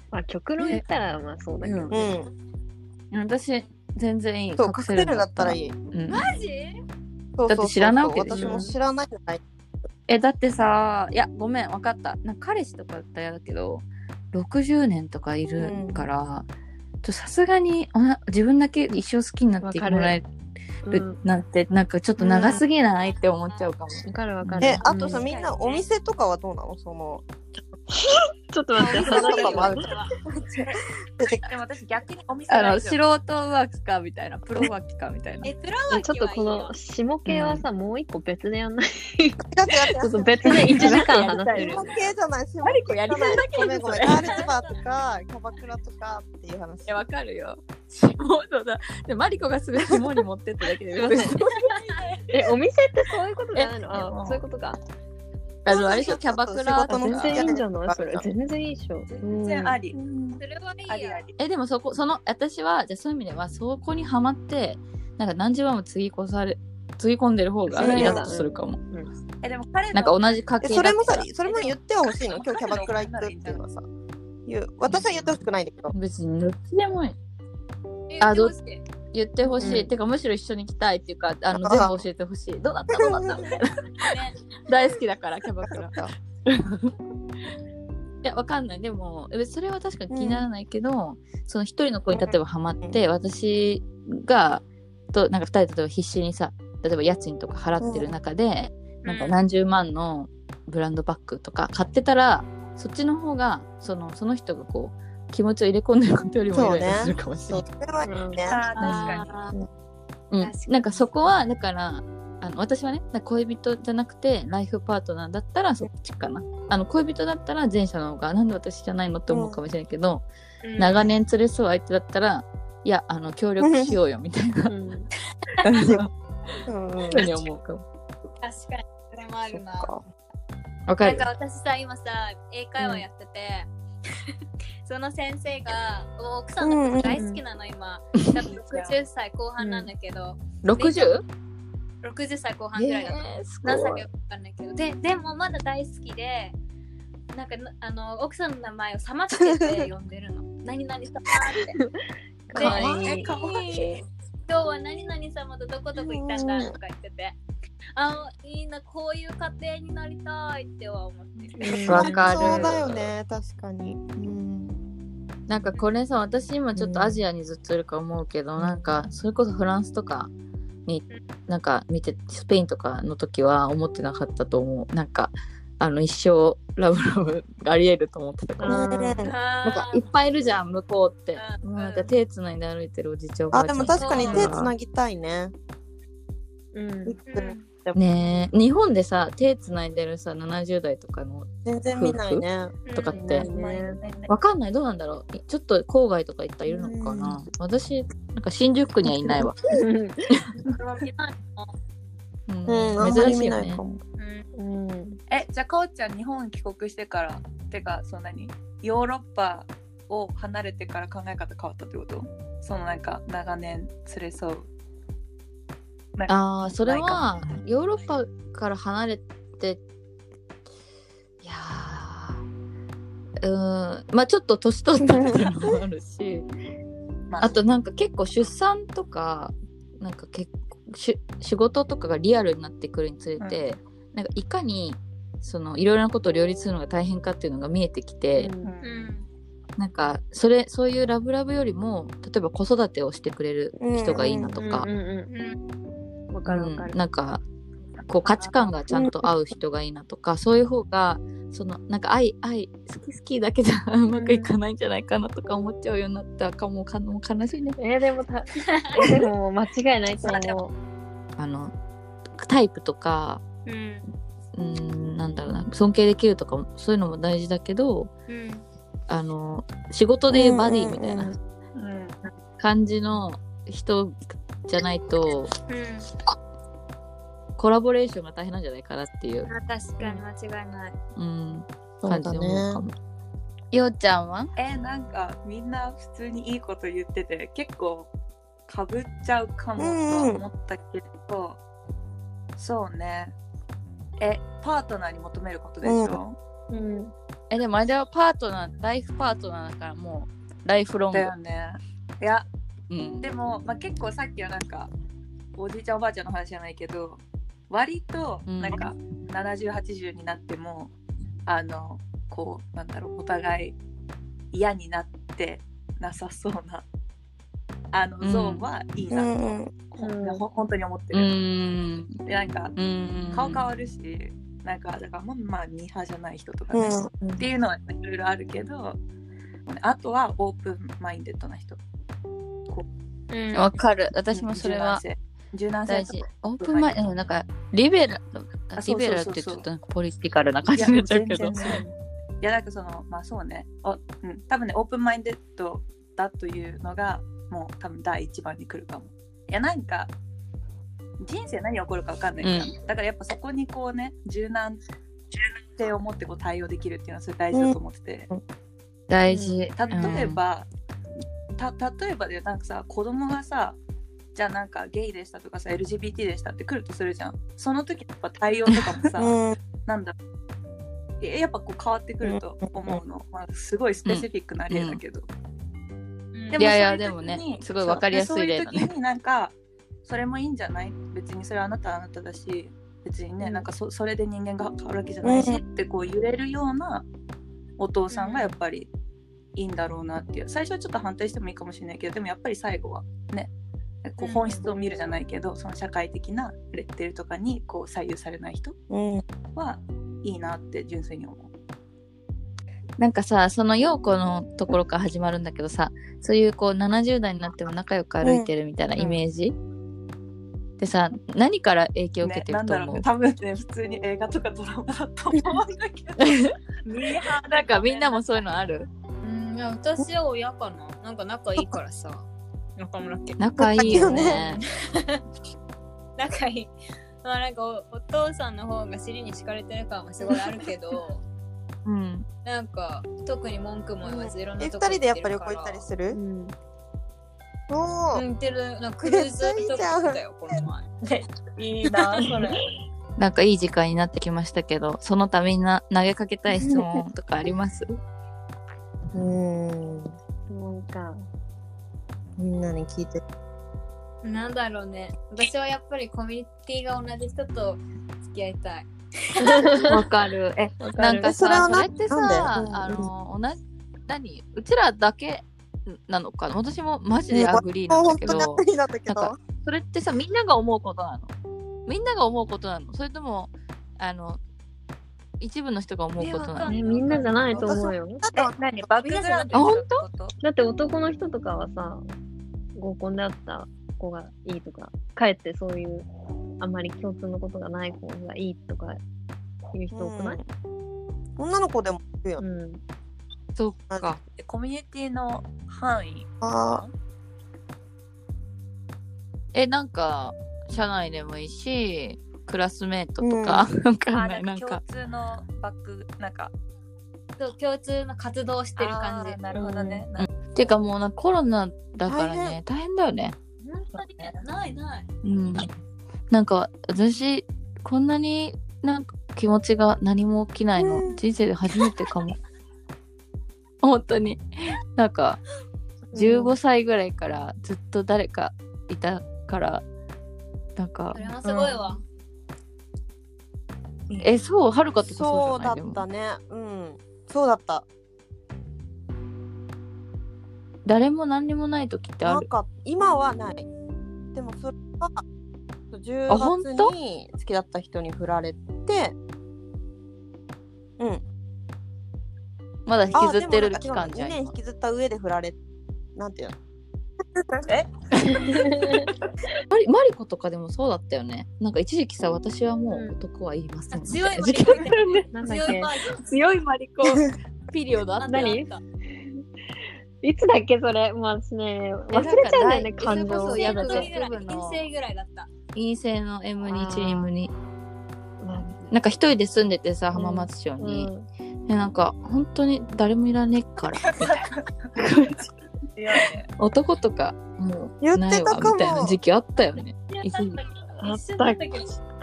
まあ極論言ったらまあそうだけど。うんうん。私、全然いい。そう、隠せるんだったらいい。うん。マジ？そうそうそうだって知らないわけでしょ私も知らないじゃない。え、だってさ、いや、ごめん、わかった。な彼氏とかだったら嫌だけど、60年とかいるから、ちょさすがにおな自分だけ一生好きになってもらえうんる。なんて、なんかちょっと長すぎない？って思っちゃうかも。わかるわかる。え、あとさ、うん。みんなお店とかはどうなの？その、ちょっと待って、そんな話がこともある出て。でも私逆にお店あの素人浮気かみたいなプロ浮気かみたいな。え、プロえはちょっとこの下系はさ、もう一個別でやんない？ちょっと別で1時間話せる。下。系じゃない。マリコやりたいだけごめんごめん。ガールズバーとか、キャバクラとかっていう話。いやわかるよ。下そうだ。でマリコがすぐ下に持ってっただけで別に。え、お店ってそういうことじゃないの？そういうことか。あのあれでしょ？キャバクラ？全然いいんじゃない？それ。全然いいでしょ。夫全然あり、それはいいや。ありあ。り。えでもそこその私はじゃあそういう意味ではそこにはまってなんか何十万もつぎ越されつぎ込んでる方がイラッとするかも、えでも彼のなんか同じ家え系それもさそれも言ってはほしいの？今日キャバクラ行くっていうのはさ。言う。私は言ってほしくないんだけど。別にどっちでもいい。えあどどうして？言ってほしい、うん。てかむしろ一緒に来たいっていうかあのあ全部教えてほしい。どうだった？どうだった？みたいなね。大好きだからキャバクラ。いやわかんない。でもえそれは確かに気にならないけど、その一人の子に例えばハマって、私がとなんか二人例えば必死にさ例えば家賃とか払ってる中で、なんか何十万のブランドバッグとか買ってたらそっちの方がそのその人がこう気持ちを入れ込んでることよりもイライラするかもしれない。そう、それはいいね。あー確かに。うん。なんかそこはだからあの私はね恋人じゃなくてライフパートナーだったらそっちかな。あの恋人だったら前者の方がなんで私じゃないのって思うかもしれないけど、に長年連れ添う相手だったらいやあの協力しようよみたいな。うん。に思うかも。確かに。それもあるな。そわかる。なんか私さ今さ英会話やってて、その先生がお奥さんのこと大好きなの今、多分60歳後半なんだけど、60? 60歳後半ぐらいだと、えー何歳かいよくわかんないけど。ででもまだ大好きでなんかなあの奥さんの名前をさまつけて呼んでるの。何々様って。かわい。いえかわいい今日は何々様とどこどこ行ったんだとか言ってて。あいいなこういう家庭になりたいっては思って。るわかる。そうだよね、確かに。うん。なんかこれさ私今ちょっとアジアにずっといるから思うけど、なんかそれこそフランスとかになんか見てスペインとかの時は思ってなかったと思う。なんかあの一生ラブラブがありえると思ってたから、うん。なんかいっぱいいるじゃん。向こうって、うんなんか手つないで歩いてるおじいちゃんあ、でも確かに手つなぎたいね。うん。ねえ。日本でさ手つないでるさ70代とかの全然見ないね。とかって。ねわかんない。どうなんだろう。ちょっと郊外とか行ったらいるのかな、私なんか新宿区にはいないわ、うん。珍しいよね。見ないかも。うん。えじゃあかおちゃん日本帰国してからてかそんなにヨーロッパを離れてから考え方変わったってこと？そのなんか長年連れ添う。ああそれはヨーロッパから離れていやーうーん。まあちょっと年取ったっていうのもあるし。まあ。あとなんか結構出産とかなんか結構し仕事とかがリアルになってくるにつれて、なんかいかにそのいろいろなことを両立するのが大変かっていうのが見えてきて、うん。うんなんかそれそういうラブラブよりも例えば子育てをしてくれる人がいいなとか、わかるわかる。うん。なんかこう価値観がちゃんと合う人がいいなとか、そういう方がそのなんか愛愛好き好きだけじゃ うまくいかないんじゃないかなとか思っちゃうようになったかもかも悲しいね。えーでもた でも間違いないと思う。あのタイプとかうん。うんなんだろうな。尊敬できるとかもそういうのも大事だけどうん。あの仕事でバディみたいなうん。うん。うん感じの人じゃないとうんコラボレーションが大変なんじゃないかなっていう、あ確かに間違いない。うん、そうだ感じで思うねか。も。ようちゃんは？えなんかみんな普通にいいこと言ってて結構かぶっちゃうかもとは思ったけど、そうねえパートナーに求めることでしょ、うん。えでもあれはパートナーライフパートナーだからもうライフロング。だ。よね。いやうん、でも、まあ、結構さっきはなんかおじいちゃんおばあちゃんの話じゃないけど割とうん。なんか7080になっても、あのこうなんだろうお互い嫌になってなさそうなあのうん。ゾーンはいいうなと、んほんほ本当に思ってうる、ん。でなんかうん顔変わるしなんかだからまあまあミーハーじゃない人とかね、うんっていうのはいろいろあるけどあとはオープンマインデッドな人。う。ん。わかる。私もそれは柔軟性。大事。オープンマインド、なんか、リベラリベラルってちょっとなんかポリティカルな感じになっちゃうけど。全。然いやなんかそのまあそうね。お、うん、多分ねオープンマインデッドだというのがもう多分第一番に来るかも。いやなんか人生何起こるか分かんないから、だからやっぱそこにこうね柔軟柔軟性を持ってこう対応できるっていうのはそれ大事だと思ってて、大事。例えば、た例えばでなんかさ子供がさじゃあなんかゲイでしたとかさ LGBT でしたって来るとするじゃん。その時やっぱ対応とかもさ、うん。なんだえやっぱこう変わってくると思うの、まあ、すごいスペシフィックな例だけど、うんでいやいやでもねすごいわかりやすい例だね。そうそういう時になんかそれもいいんじゃない？別にそれはあなたはあなただし別にね、うん。なんかそそれで人間が変わるわけじゃないし、うん。ってこう言えるようなお父さんがやっぱりいいんだろうなっていう。最初はちょっと反対してもいいかもしれないけどでもやっぱり最後はねこううん。本質を見るじゃないけど、その社会的なレッテルとかにこう左右されない人うん。はいいなって純粋に思う。なんかさ、その陽子のところから始まるんだけどさ、そういうこう70代になっても仲良く歩いてるみたいなイメージ、でさ、何から影響を受けてね、なんだろると思う,、うね多分ね普通に映画とかドラマだと思うんだけど なんかみんなもそういうのあるうん、いや私は親かな？なんか仲いいからさ。中村家。仲いいよね。仲いい。まあなんかおお父さんの方が尻に敷かれてる感はすごいあるけど、うん。なんか特に文句も言わずいろんえなとこ二人でやっぱ旅行行ったりする？うん。おーうん、行ってる。なんかクルーズと行ったよ、この前。いいなそれ。なんかいい時間になってきましたけど、その他みんな投げかけたい質問とかあります？うんなんか、みんなに聞いてなんだろうね。私はやっぱりコミュニティが同じ人と付き合いたい。わかる。え、わなんかそれはなそれってさ、あの、同じ、何？うちらだけなのかな？私もマジで agree なんだけど、なんかそれってさ、みんなが思うことなの。みんなが思うことなの。それとも、あの、一部の人が思うことなの？ね、みんなじゃないと思うよ。だってえ何？バックグラウンドだって男の人とかはさ、合コンで会った子がいいとか、かえってそういう、あんまり共通のことがない子がいいとかいう人多くない、うん。女の子でもいるよ。ねうん、そっか。コミュニティの範囲あえ、なんか、社内でもいいし、クラスメートとか、ない。なん共か、通のバックなんか。そう共通の活動をしてる感じ。なるほどね、うん。ていうかもうな、コロナだからね、大変。だよね。本当にないない。うん。なんか、私、こんなになんか気持ちが何も起きないの、うん。人生で初めてかも。本当に。なんか、15歳ぐらいからずっと誰かいたから、なんかそ、れはすごいわ。え、そう、はるかとかそそううじゃない？でもだったね。うん。そうだった。誰も何にもない時ってある？なんか今はない。でもそれは10あ本当？月に好きだった人に振られて。うん。まだ引きずってる期間じゃ2ん。年引きずった上で振られなんていうの？え？マリマリコとかでもそうだったよね。なんか一時期さ、私はもう男は言いません。あ強いマ時 リコ。強いマリコ。ピリオドあった。何？いつだっけそれもう私ね、忘れちゃうんだよね、感情えそれこそ陰やだ性ぐらい。部の陰性ぐらいだった。陰性の M2 チームに。まあなんか一人で住んでてさ、浜松町うに。んでなんか、本当に誰もいらねえから。みたいいやねな男とか、も言う、ないわ、みたいな時期あったよね。あった。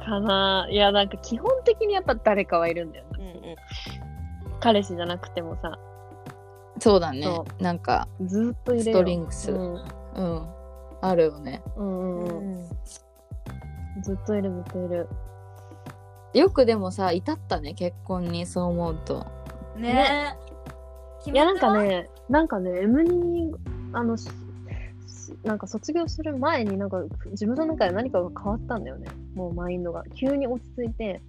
かないや、なんか基本的にやっぱ誰かはいるんだよね。うんうん彼氏じゃなくてもさ、そうだねそ。なんか、ずっといるよ。ストリングス。ううん。んあるよね。うんうんううん。んずっといるずっといる。よくでもさ、至ったね、結婚にそう思うと。ねえ。い？や、なんかね、なんかね、M2、あの、ししなんか卒業する前になんか自分の中で何かが変わったんだよね。もうマインドが。急に落ち着いて、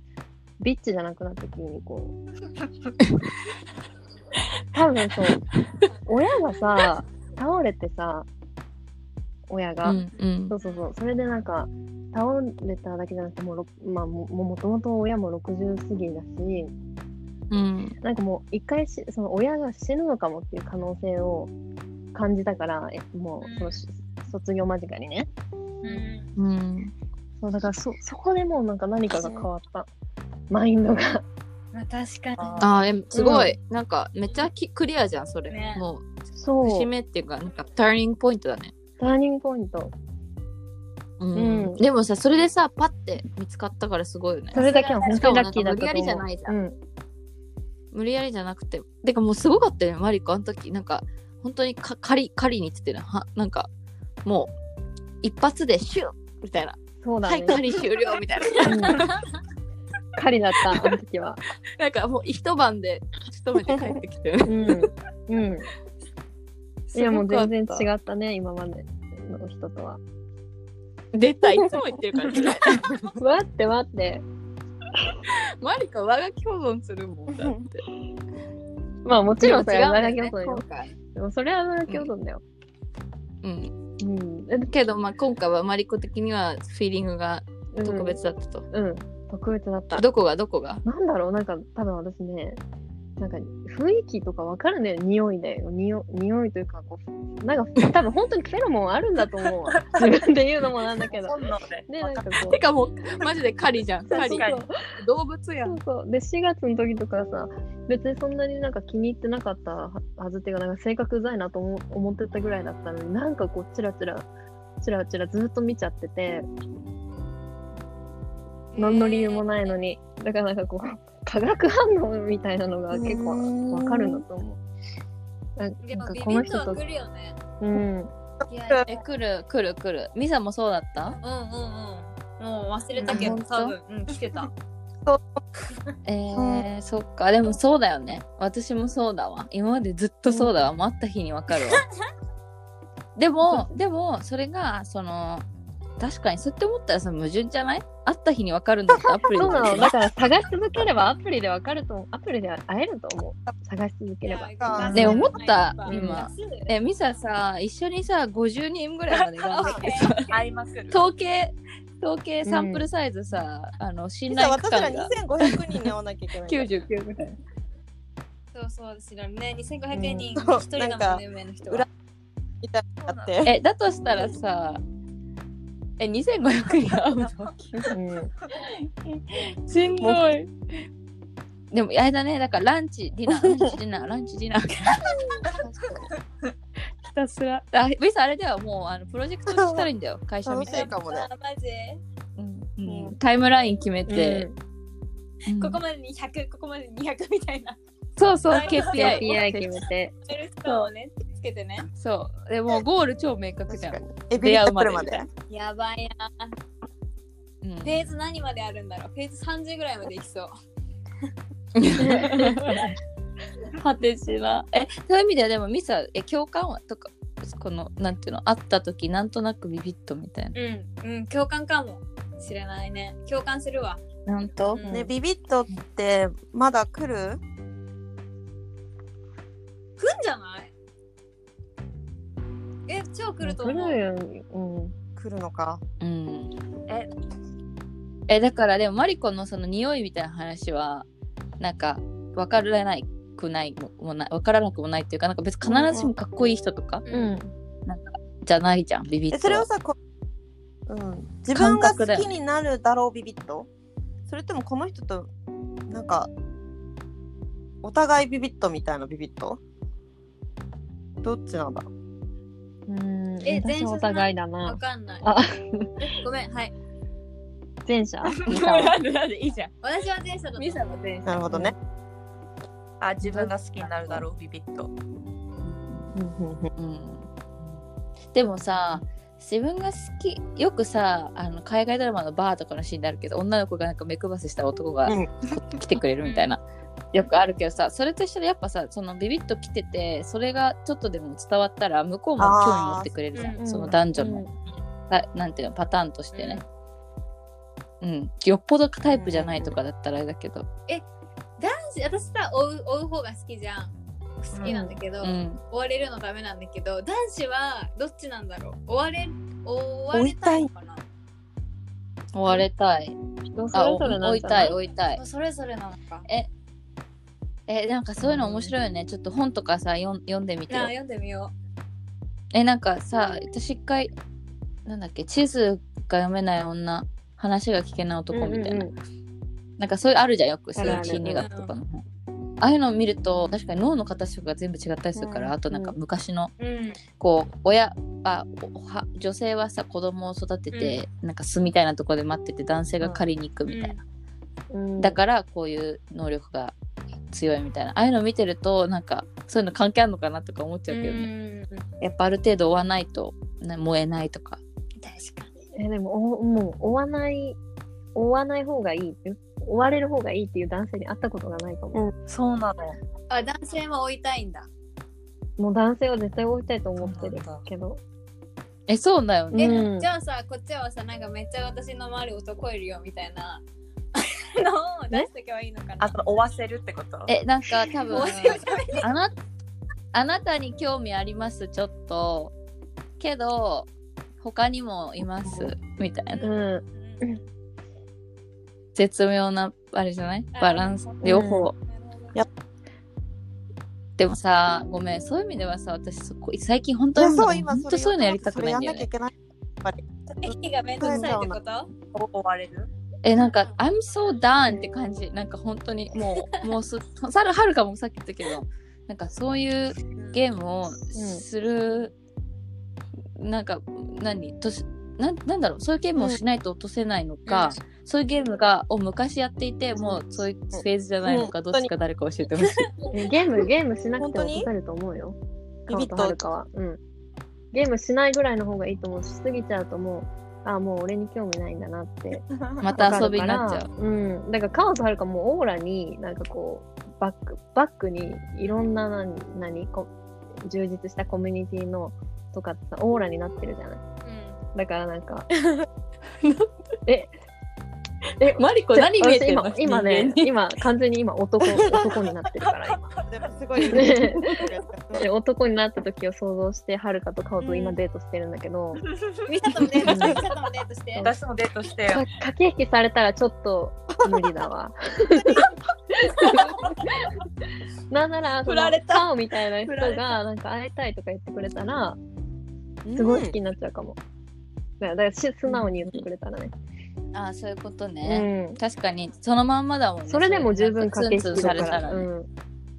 ビッチじゃなくなって急にこう。多分そう、親がさ、倒れてさ、親が、うんうん。そうそうそう、それでなんか、倒れただけじゃなくて、もうろ、まあ、ももともと親も60過ぎだし、うん。なんかもう一回し、その親が死ぬのかもっていう可能性を感じたから、えもうそのし卒業間近にね。うん。うん。そうだからそ、そこでもうなんか何かが変わった。マインドが。まあ確かに。あー。えすごい、なんかめっちゃきクリアじゃんそれ、ね。もうそう。節目っていうかなんかターニングポイントだね。ターニングポイント。うん、うん。でもさそれでさパッて見つかったからすごいよね。それだけは本当にラッキーだ無理やりじゃないじゃんうん。無理やりじゃなくて。てかもうすごかったよねマリコ。あの時なんか本当にか狩り狩りに行っててねはなんかもう一発でシュッみたいな、そうだね。はい狩り終了みたいなうん狩りだった、あの時は。なんかもう一晩で仕留めて帰ってきてうん。うん。いや、もう全然う違ったね、今までの人とは。出たいつも言ってるからね 待って待って。マリコ我が共存するもんだってまあもちろんそれは長でも違うんだよね共存よでもそれは長共存だよ。うんうん。えけどまあ今回はマリコ的にはフィーリングが特別だったと、うん。特別だった。どこが？どこが？なんだろう？なんか多分私ね、なんか雰囲気とかわかるんだよ。匂いで。匂匂いというか、こう、なんか多分本当にフェロモンあるんだと思うわ。自分で言うのもなんだけど。で。で、なんかこう。てかもうマジで狩りじゃん狩り動物やんそうそう。で、4月の時とかさ、別にそんなになんか気に入ってなかったははずっていうか、なんか性格うざいなと思思ってたぐらいだったのに、なんかこう、チラチラ、チラチラずっと見ちゃってて、何の理由もないのに。だからなんかこう、化学反応みたいなのが結構わかるんだと思う。なんかもビビッとはこの人と、来るよね。うん。いやえ来る来る来る。ミサもそうだった？うんうんうん。もう忘れたけど多分。うん来てた。えー、そっか。でもそうだよね。私もそうだわ。今までずっとそうだわ、もう会った日にわかるわ。でもでもそれがその確かにそうやって思ったらさ矛盾じゃない？会った日にわかるんだったら アプリでそうなの。だから探し続ければアプリでわかると思う。アプリで会えると思う。探し続ければ。あね思ったうん今えミサさ一緒にさ50人ぐらいまで頑張ってさ 合いまくる。統計統計サンプルサイズさ、あの信頼区私ら間が2500人に会わなきゃいけない。99ぐらいそうそうですよね2500人うん一人だもんね上の人は裏みたいなのがあって。えだとしたらさえ2500人会うのうん。しんどい。でも、あれだね、だからランチ、ディナー、ランチ、ディナー、ランチ、ディナー。ひたすら。あ、ウィスあれではもう、あの、プロジェクトしたらいいんだよ、会社みたいな。マジ？うん。うん。タイムライン決めて。うん。ここまでに100ここまでに200みたいなそうそう、はい KPI。KPI 決めて。チェルスコアをねつけてねそう。でも、ゴール超明確じゃん。エビリッと来るまで。やばいな。うんフェーズ何まであるんだろう。フェーズ30ぐらいまでいきそう。果てしな。え、そういう意味では、でも、ミサ、え、共感はとか、この、なんていうの、会った時、なんとなくビビッとみたいな。うん。うん。共感かも。しれないね。共感するわ。なんと？うん。ね、ビビットってまだ来る？来んじゃない？え超来ると思う来るよ。うん。来るのか？うん。ええ、だからでも、マリコのその匂いみたいな話は、なんか、わからないくないもない、わからなくもないっていうか、なんか別に必ずしもかっこいい人とか、うん。じゃないじゃん、ビビッえ、と。それをさ、こうん、自分が感覚だよ好きになるだろうビビット？それともこの人と、なんか、お互いビビットみたいなビビット？どっちなんだろう？うん。え前者じゃない私お互いだわな。かんないあ、ごめんはい前者？なんでなんでいいじゃん。私は前者だとミサの前なるほどね。あ、自分が好きになるだろう、ビビッと。うん。でもさ、自分が好き、よくさ、あの海外ドラマのバーとかのシーンであるけど、女の子がなんか目配せした男がうん来てくれるみたいな。よくあるけどさ、それと一緒でやっぱさ、そのビビッと来てて、それがちょっとでも伝わったら、向こうも興味持ってくれるじゃん。その男女の、うん。ななんていうの、パターンとしてね。うん。よっぽどタイプじゃないとかだったらあれだけど。男子私さ追う追う方が好きじゃん。好きなんだけど、うん。追われるのダメなんだけど男子はどっちなんだろう？追われ追われたいのかな？追われたい。人それぞれなん追いたい追いたい。それぞれなのか。えなんかそういうの面白いよね。ちょっと本とかさ読ん読んでみて。よ読んでみよえなんかさ私一回なんだっけ地図が読めない女話が聞けない男みたいな、うん。うんな。んかそういうあるじゃんよくそういう心理学とかの本ああいうのを見ると確かに脳の形とか全部違ったりするから、うんあとなんか昔のううん。こう親あ女性はさ子供を育てて、なんか巣みたいなところで待ってて男性が借りに行くみたいな、うん。だからこういう能力が強いみたいな。ああいうの見てるとなんかそういうの関係あるのかなとか思っちゃうけどね、うん。やっぱある程度追わないと、ね、燃えないとか。確かえでもおもう追わない追わない方がいい追われる方がいいっていう男性に会ったことがないかも、そうなの。あ男性も追いたいんだ。もう男性は絶対追いたいと思ってるけど。えそうだよね、え、うん。じゃあさこっちはさなんかめっちゃ私の周り男いるよみたいなのを出しとけばいいのかな。あと、追わせるってこと？えなんか多分あなあなたに興味ありますちょっと。けど他にもいますみたいな。うん。絶妙なあれじゃない？あバランス。うん両方、やでもさごめん。そういう意味ではさ私そこ最近本当に本当そういうのやりたくないんだよね。それやんなきゃいけない。やっぱり。駅がめんどくさいってこと？追われる？えなんか I'm so done って感じ。なんか本当にもう もうすさるはるかもさっき言ったけどなんかそういうゲームをする、なんか何？としなんなんだろう？そういうゲームをしないと落とせないのか、そういうゲームがを昔やっていてもうそういうフェーズじゃないのか、うんどっちか誰か教えてほしい。えゲームゲームしなくても落とせると思うよ。ビビッと。はるかは。うん。ゲームしないぐらいの方がいいと思うししすぎちゃうともうあもう俺に興味ないんだなって また遊びになっちゃう。うん。だから、カオとはるかもうオーラに、なんかこう、バック、バックにいろんな何、何こ充実したコミュニティのとかってさ、オーラになってるじゃない。だからなんか、え、え、マリコ何見えて今、今ね、今、完全に今男、男になってるから、今。すごい。で で男になった時を想像して、はるかとカオと今デートしてるんだけど、ミサともデートして、ミサともデートして。私もデートして。駆け引きされたらちょっと無理だわ。なんなら、振られたカオみたいな人が、なんか会いたいとか言ってくれたら、すごい好きになっちゃうかも。だから、素直に言ってくれたらね。ああそういうことうね。ん。確かにそのまんまだもんね。それでも十分駆け引されたらねうん。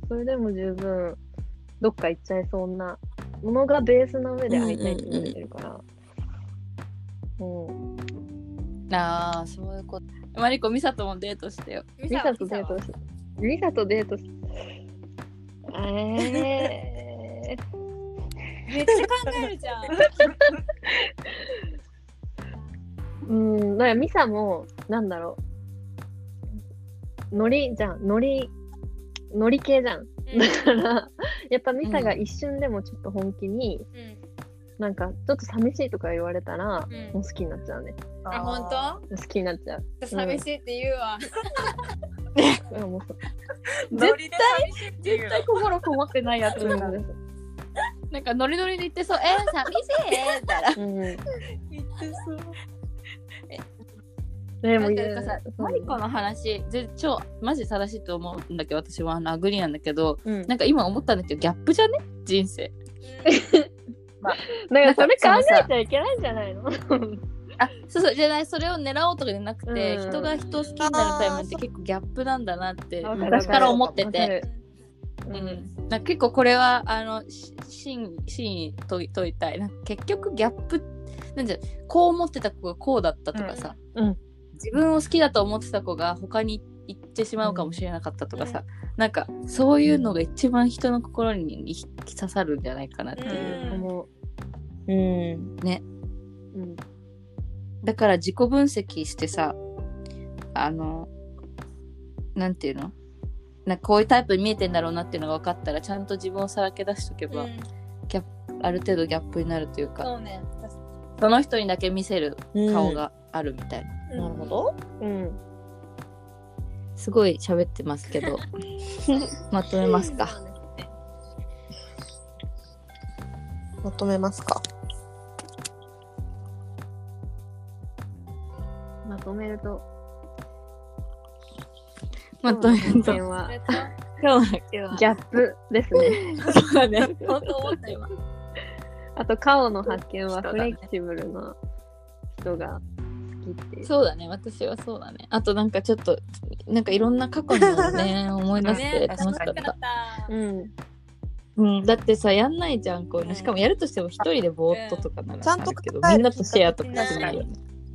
それでも十分、どっか行っちゃいそうなものがベースの上で会いたいって言ってるから。うん。ああそういうこと。マリコミサともデートしてよ。ミミサとデートし、ミサとデートし、えー、めっちゃ考えるじゃん。うん、だからミサも、なんだろう、ノリじゃん、ノリ、ノリ系じゃん。だから、やっぱミサが一瞬でもちょっと本気に、うんなんか、ちょっと寂しいとか言われたら、うんもう好きになっちゃうね。あ、本当？好きになっちゃう。寂しいって言うわ。うん、もうそノリで寂しいっていう絶対心こもってないやつう。だな。なんかノリノリで言ってそう、えー、寂しい？みたいな。言ってそう。でも、なんかさ、マリコの話、ぜ超マジ正しいと思うんだけど、私はあのアグリなんだけど、うん。なんか今思ったんだけど、ギャップじゃね？人生。だからそれ考えちゃいけないんじゃないの？あ、そうそう、じゃない、それを狙おうとかじゃなくて、うん。人が人を好きになるタイムって結構ギャップなんだなって、昔から思ってて。う、うん。ん。なんか結構これは、あの、し真真意問い問いたい。結局ギャップ、なんじゃ、こう思ってた子がこうだったとかさ、うん。うん自分を好きだと思ってた子が他に行ってしまうかもしれなかったとかさ、なんかそういうのが一番人の心に刺さるんじゃないかなっていう。うん思うん。う。うん。だから自己分析してさ、あの、なんていうの？なんかこういうタイプに見えてんだろうなっていうのが分かったらちゃんと自分をさらけ出しとけば、ある程度ギャップになるというか、そうね。その人にだけ見せる顔があるみたい。ななるほど。うん。すごい喋ってますけど。まとめますか？まとめますか？まとめると、まとめると。今日は。ギャップですね。そうだね。本当思った今。あと、カオの発見はフレキシブルな人が好きっていう。そうだね。私はそうだね。あとなんかちょっとなんかいろんな過去のね 思い出してね楽しかった。った。うん。うん、だってさやんないじゃんこう。いうのしかもやるとしても一人でぼーっととかならちゃんとあるけどみんなとシェアとかしないよね。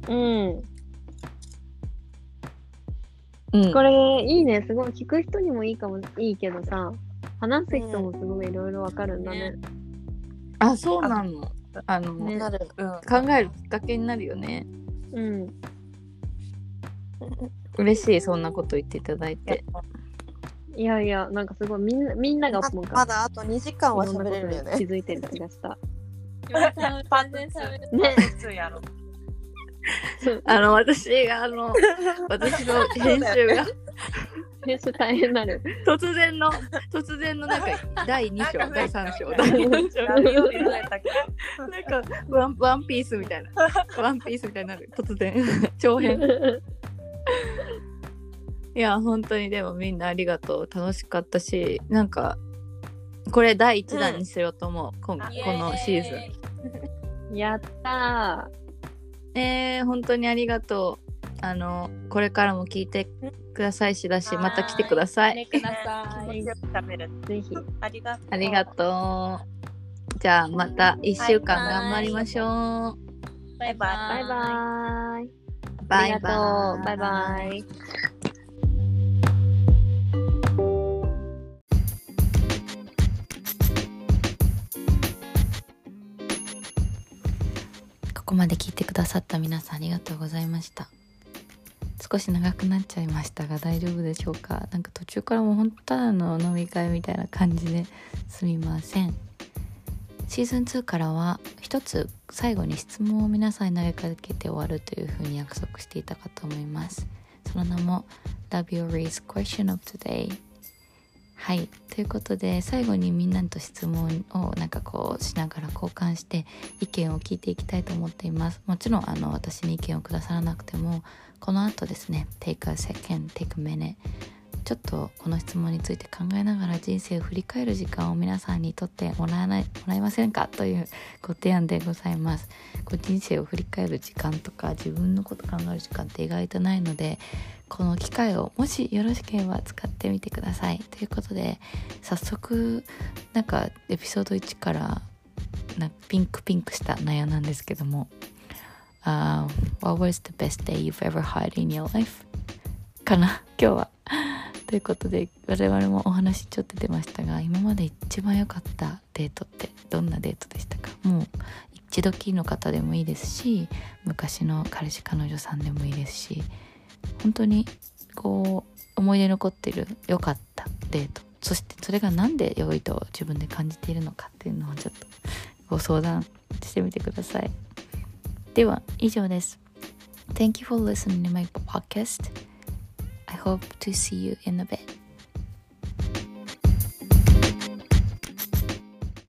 うん。うん。これ、いいね。すごい。聞く人にもいいかも、いいけどさ、話す人もすごいいろいろわかるんだね。あそうなの。あの、ね。考えるきっかけになるよねうん。嬉しいそんなこと言っていただいていやいや、なんかすごい、みんな、みんながまなんか、まだあと2時間は喋れるよことに気ね。づいてる気がした。パン全然喋る。ね。普通やろあの私があの 私の編集が。編集大変なる。突然の突然のなんか第2章第3章第4章。なんかワンワンピースみたいな。ワンピースみたいになる。突然。長編。いや本当にでもみんなありがとう。楽しかったしなんかこれ第1弾にしようと思う、今このシーズン。やったえー、本当にありがとうあのこれからも聞いてくださいしだしまた来てください。ぜひ。ありがとうありがとうじゃあまた1週間頑張りましょうバイバイ。バイバイ。バイありがとバイう。バイバイ。ここまで聞いてくださった皆さんありがとうございました。少し長くなっちゃいましたが大丈夫でしょうか。なんか途中からもう本当ただの飲み会みたいな感じですみません。シーズン2からは一つ最後に質問を皆さんに投げかけて終わるというふうに約束していたかと思います。その名も Love Your Race Question of Today はい。ということで最後にみんなと質問をなんかこうしながら交換して意見を聞いていきたいと思っています。もちろんあの私に意見をくださらなくてもこの後ですね Take a second, take a minute ちょっとこの質問について考えながら人生を振り返る時間を皆さんにとってもらえないもらえませんかというご提案でございますこう人生を振り返る時間とか自分のこと考える時間って意外とないのでこの機会をもしよろしければ使ってみてくださいということで早速なんかエピソード1からなピンクピンクした内容なんですけども、uh, What was the best day you've ever had in your life? かな今日は。ということで我々もお話ちょっと出ましたが今まで一番良かったデートってどんなデートでしたか？もう一度きりの方でもいいですし昔の彼氏彼女さんでもいいですし本当にこう思い出残ってる良かったデート。そしてそれが何で良いと自分で感じているのかっていうのをちょっとご相談してみてください。では以上です。Thank you for listening to my podcast. Hope to see you in a bit